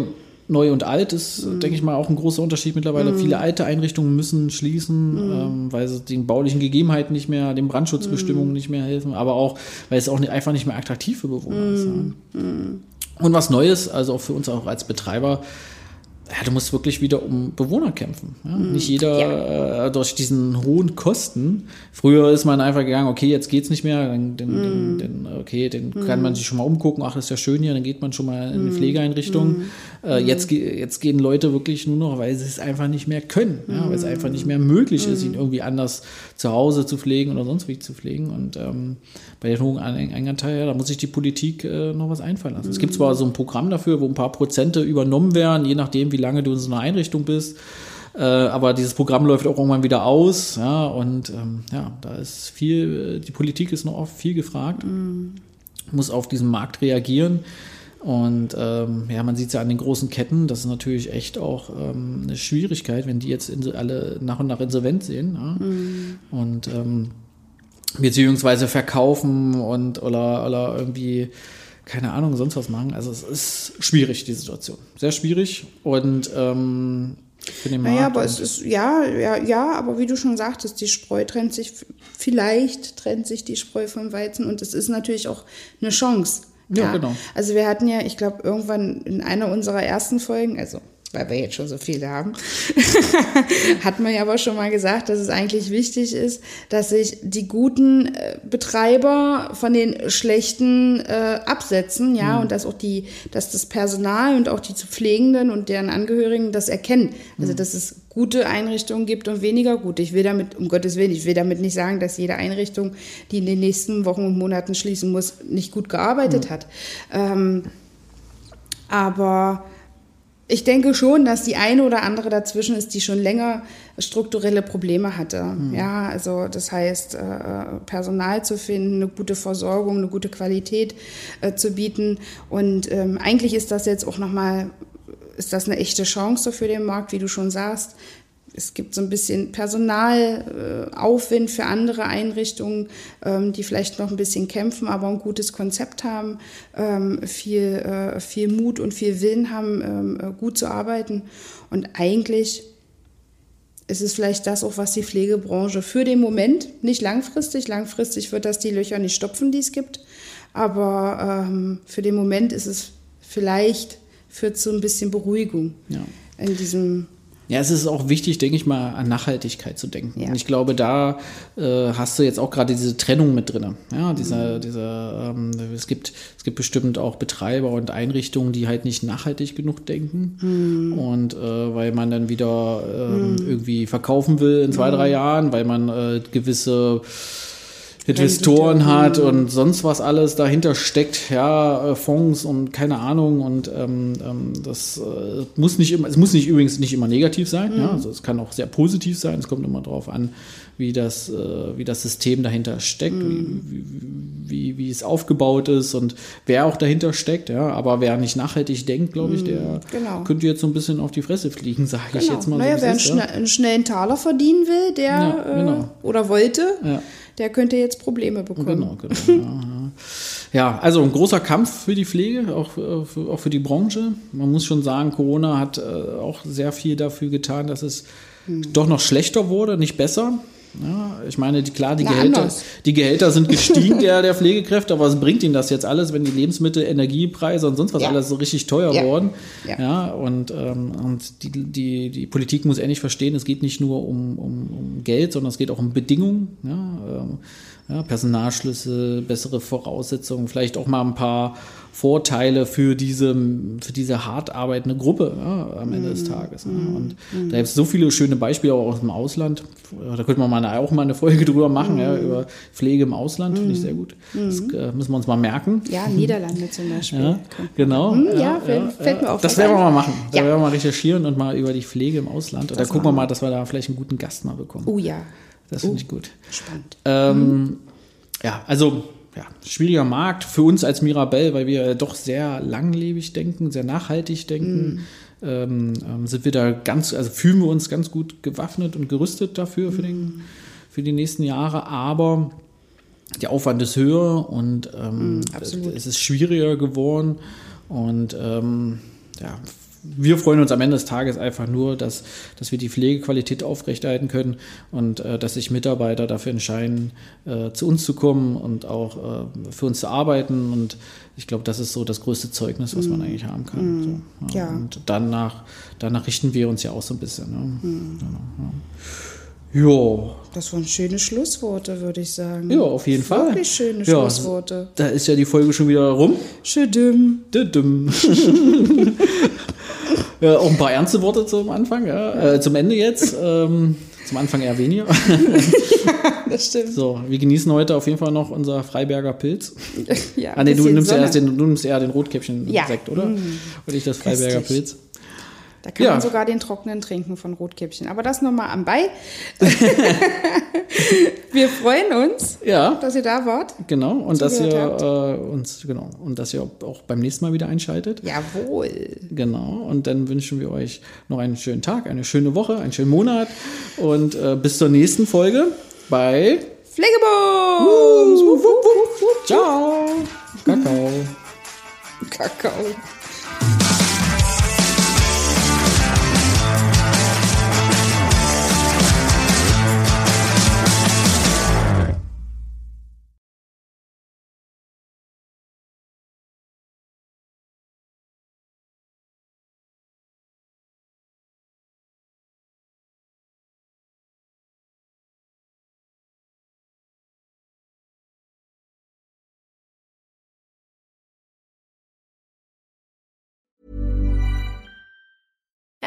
[SPEAKER 1] neu und alt ist, denke ich mal, auch ein großer Unterschied mittlerweile. Viele alte Einrichtungen müssen schließen, ähm, weil sie den baulichen Gegebenheiten nicht mehr, den Brandschutzbestimmungen nicht mehr helfen, aber auch, weil es auch nicht, einfach nicht mehr attraktiv für Bewohner ist. Ja. Und was Neues, also auch für uns auch als Betreiber, ja, du musst wirklich wieder um Bewohner kämpfen. Ja? Mhm. Nicht jeder ja. äh, durch diesen hohen Kosten. Früher ist man einfach gegangen, okay, jetzt geht's nicht mehr, dann, den, mhm. den, okay, den mhm. kann man sich schon mal umgucken, ach, das ist ja schön hier, dann geht man schon mal in eine mhm. Pflegeeinrichtung. Mhm. Äh, jetzt, jetzt gehen Leute wirklich nur noch, weil sie es einfach nicht mehr können, ja? weil es einfach nicht mehr möglich ist, ihn irgendwie anders zu Hause zu pflegen oder sonst wie zu pflegen. Und ähm, bei den hohen Einganteil, ja, da muss sich die Politik äh, noch was einfallen lassen. Es gibt zwar so ein Programm dafür, wo ein paar Prozente übernommen werden, je nachdem, wie lange du in so einer Einrichtung bist. Äh, aber dieses Programm läuft auch irgendwann wieder aus, ja, und ähm, ja, da ist viel, äh, die Politik ist noch oft viel gefragt, mhm. muss auf diesen Markt reagieren. Und ähm, ja, man sieht es ja an den großen Ketten, das ist natürlich echt auch ähm, eine Schwierigkeit, wenn die jetzt alle nach und nach insolvent sehen. Ja? Mhm. Und ähm, beziehungsweise verkaufen und oder, oder irgendwie keine Ahnung, sonst was machen. Also es ist schwierig, die Situation. Sehr schwierig und ähm,
[SPEAKER 2] für den Markt. Naja, aber es ist, ja, ja, ja, aber wie du schon sagtest, die Spreu trennt sich, vielleicht trennt sich die Spreu vom Weizen und es ist natürlich auch eine Chance. Ja, ja. genau. Also wir hatten ja, ich glaube, irgendwann in einer unserer ersten Folgen, also weil wir jetzt schon so viele haben, hat man ja aber schon mal gesagt, dass es eigentlich wichtig ist, dass sich die guten äh, Betreiber von den schlechten äh, absetzen, ja, mhm. und dass auch die, dass das Personal und auch die zu Pflegenden und deren Angehörigen das erkennen. Also, mhm. dass es gute Einrichtungen gibt und weniger gute. Ich will damit, um Gottes Willen, ich will damit nicht sagen, dass jede Einrichtung, die in den nächsten Wochen und Monaten schließen muss, nicht gut gearbeitet mhm. hat. Ähm, aber ich denke schon, dass die eine oder andere dazwischen ist, die schon länger strukturelle Probleme hatte. Mhm. Ja, also das heißt, äh, Personal zu finden, eine gute Versorgung, eine gute Qualität äh, zu bieten. Und ähm, eigentlich ist das jetzt auch nochmal, ist das eine echte Chance für den Markt, wie du schon sagst es gibt so ein bisschen Personalaufwind für andere Einrichtungen, ähm, die vielleicht noch ein bisschen kämpfen, aber ein gutes Konzept haben, ähm, viel, äh, viel Mut und viel Willen haben, ähm, äh, gut zu arbeiten. Und eigentlich ist es vielleicht das auch, was die Pflegebranche für den Moment, nicht langfristig, langfristig wird das die Löcher nicht stopfen, die es gibt, aber für den Moment ist es vielleicht, führt zu ein bisschen Beruhigung ja. in diesem
[SPEAKER 1] ja, es ist auch wichtig, denke ich mal, an Nachhaltigkeit zu denken. Ja. Und ich glaube, da äh, hast du jetzt auch gerade diese Trennung mit drin. Ja, dieser, mhm. dieser, ähm, es gibt, es gibt bestimmt auch Betreiber und Einrichtungen, die halt nicht nachhaltig genug denken. Mhm. Und äh, weil man dann wieder ähm, mhm. irgendwie verkaufen will in zwei, drei mhm. Jahren, weil man äh, gewisse Investoren hat und sonst was alles dahinter steckt, ja, äh, Fonds und keine Ahnung und ähm, ähm, das äh, muss nicht immer, es muss nicht übrigens nicht immer negativ sein, mhm. ja, also es kann auch sehr positiv sein, es kommt immer darauf an, wie das, äh, wie das System dahinter steckt, mhm. wie, wie, wie, es aufgebaut ist und wer auch dahinter steckt, ja, aber wer nicht nachhaltig denkt, glaube ich, der mhm, genau. könnte jetzt so ein bisschen auf die Fresse fliegen, sage genau. ich jetzt mal.
[SPEAKER 2] Naja, so wer einen, schne einen, schnellen Taler verdienen will, der ja, genau. äh, oder wollte, ja der könnte jetzt Probleme bekommen. Genau, genau.
[SPEAKER 1] Ja, ja. also ein großer Kampf für die Pflege, auch für, auch für die Branche. Man muss schon sagen, Corona hat äh, auch sehr viel dafür getan, dass es hm. doch noch schlechter wurde, nicht besser. Ja, ich meine, die, klar, die Gehälter, die Gehälter sind gestiegen der, der Pflegekräfte, aber was bringt ihnen das jetzt alles, wenn die Lebensmittel, Energiepreise und sonst was ja. alles so richtig teuer ja. wurden? Ja, ja und, ähm, und die, die, die Politik muss endlich verstehen, es geht nicht nur um, um, um Geld, sondern es geht auch um Bedingungen. Ja, ähm, ja, Personalschlüssel, bessere Voraussetzungen, vielleicht auch mal ein paar Vorteile für diese, für diese hart arbeitende Gruppe ja, am Ende des Tages. Ja. Mm, und mm. da gibt es so viele schöne Beispiele auch aus dem Ausland. Da könnte man mal auch mal eine Folge drüber machen, ja, mm. über Pflege im Ausland, finde ich mm. sehr gut. Das äh, müssen wir uns mal merken.
[SPEAKER 2] Ja, Niederlande zum Beispiel.
[SPEAKER 1] Ja, genau.
[SPEAKER 2] ja, fällt, mir auf.
[SPEAKER 1] Das werden wir mal machen. Da werden wir mal recherchieren und mal über die Pflege im Ausland. Und da gucken wir mal, dass wir da vielleicht einen guten Gast mal bekommen.
[SPEAKER 2] Oh ja.
[SPEAKER 1] Das finde oh, ich gut. Spannend. Ähm, ja, also ja, schwieriger Markt für uns als Mirabell, weil wir doch sehr langlebig denken, sehr nachhaltig denken. Mm. Ähm, ähm, sind wir da ganz, also fühlen wir uns ganz gut gewaffnet und gerüstet dafür für, den, mm. für die nächsten Jahre, aber der Aufwand ist höher und ähm, mm, es ist schwieriger geworden und ähm, ja, wir freuen uns am Ende des Tages einfach nur, dass, dass wir die Pflegequalität aufrechterhalten können und äh, dass sich Mitarbeiter dafür entscheiden, äh, zu uns zu kommen und auch äh, für uns zu arbeiten. Und ich glaube, das ist so das größte Zeugnis, was man eigentlich haben kann. So,
[SPEAKER 2] Ja.
[SPEAKER 1] Und danach, danach richten wir uns ja auch so ein bisschen. Ne? Genau, ja. Jo,
[SPEAKER 2] Das waren schöne Schlussworte, würde ich sagen.
[SPEAKER 1] ja, auf jeden Fall.
[SPEAKER 2] Wirklich schöne
[SPEAKER 1] Ja,
[SPEAKER 2] Schlussworte.
[SPEAKER 1] Da ist ja die Folge schon wieder rum.
[SPEAKER 2] Schödüm.
[SPEAKER 1] Düdüm. ja, auch ein paar ernste Worte zum Anfang, ja. Äh, zum Ende jetzt. Ähm, zum Anfang eher weniger.
[SPEAKER 2] Das stimmt.
[SPEAKER 1] So, wir genießen heute auf jeden Fall noch unser Freiberger Pilz.
[SPEAKER 2] Ja,
[SPEAKER 1] Ah, nee, du nimmst,
[SPEAKER 2] Sonne.
[SPEAKER 1] erst den, du nimmst eher den Rotkäppchen-Sekt,
[SPEAKER 2] Ja.
[SPEAKER 1] oder? Und ich das Freiberger. Pilz.
[SPEAKER 2] Da kann
[SPEAKER 1] Ja.
[SPEAKER 2] man sogar den trockenen trinken von Rotkäppchen. Aber das nochmal am Bei. Wir freuen uns,
[SPEAKER 1] Ja,
[SPEAKER 2] dass ihr da wart.
[SPEAKER 1] genau. Und dass ihr
[SPEAKER 2] Zugehört
[SPEAKER 1] äh, uns, genau, und dass ihr auch beim nächsten Mal wieder einschaltet.
[SPEAKER 2] Jawohl.
[SPEAKER 1] Genau, und dann wünschen wir euch noch einen schönen Tag, eine schöne Woche, einen schönen Monat und äh, bis zur nächsten Folge bei
[SPEAKER 2] wupp.
[SPEAKER 1] Ciao, Kakao.
[SPEAKER 2] Kakao.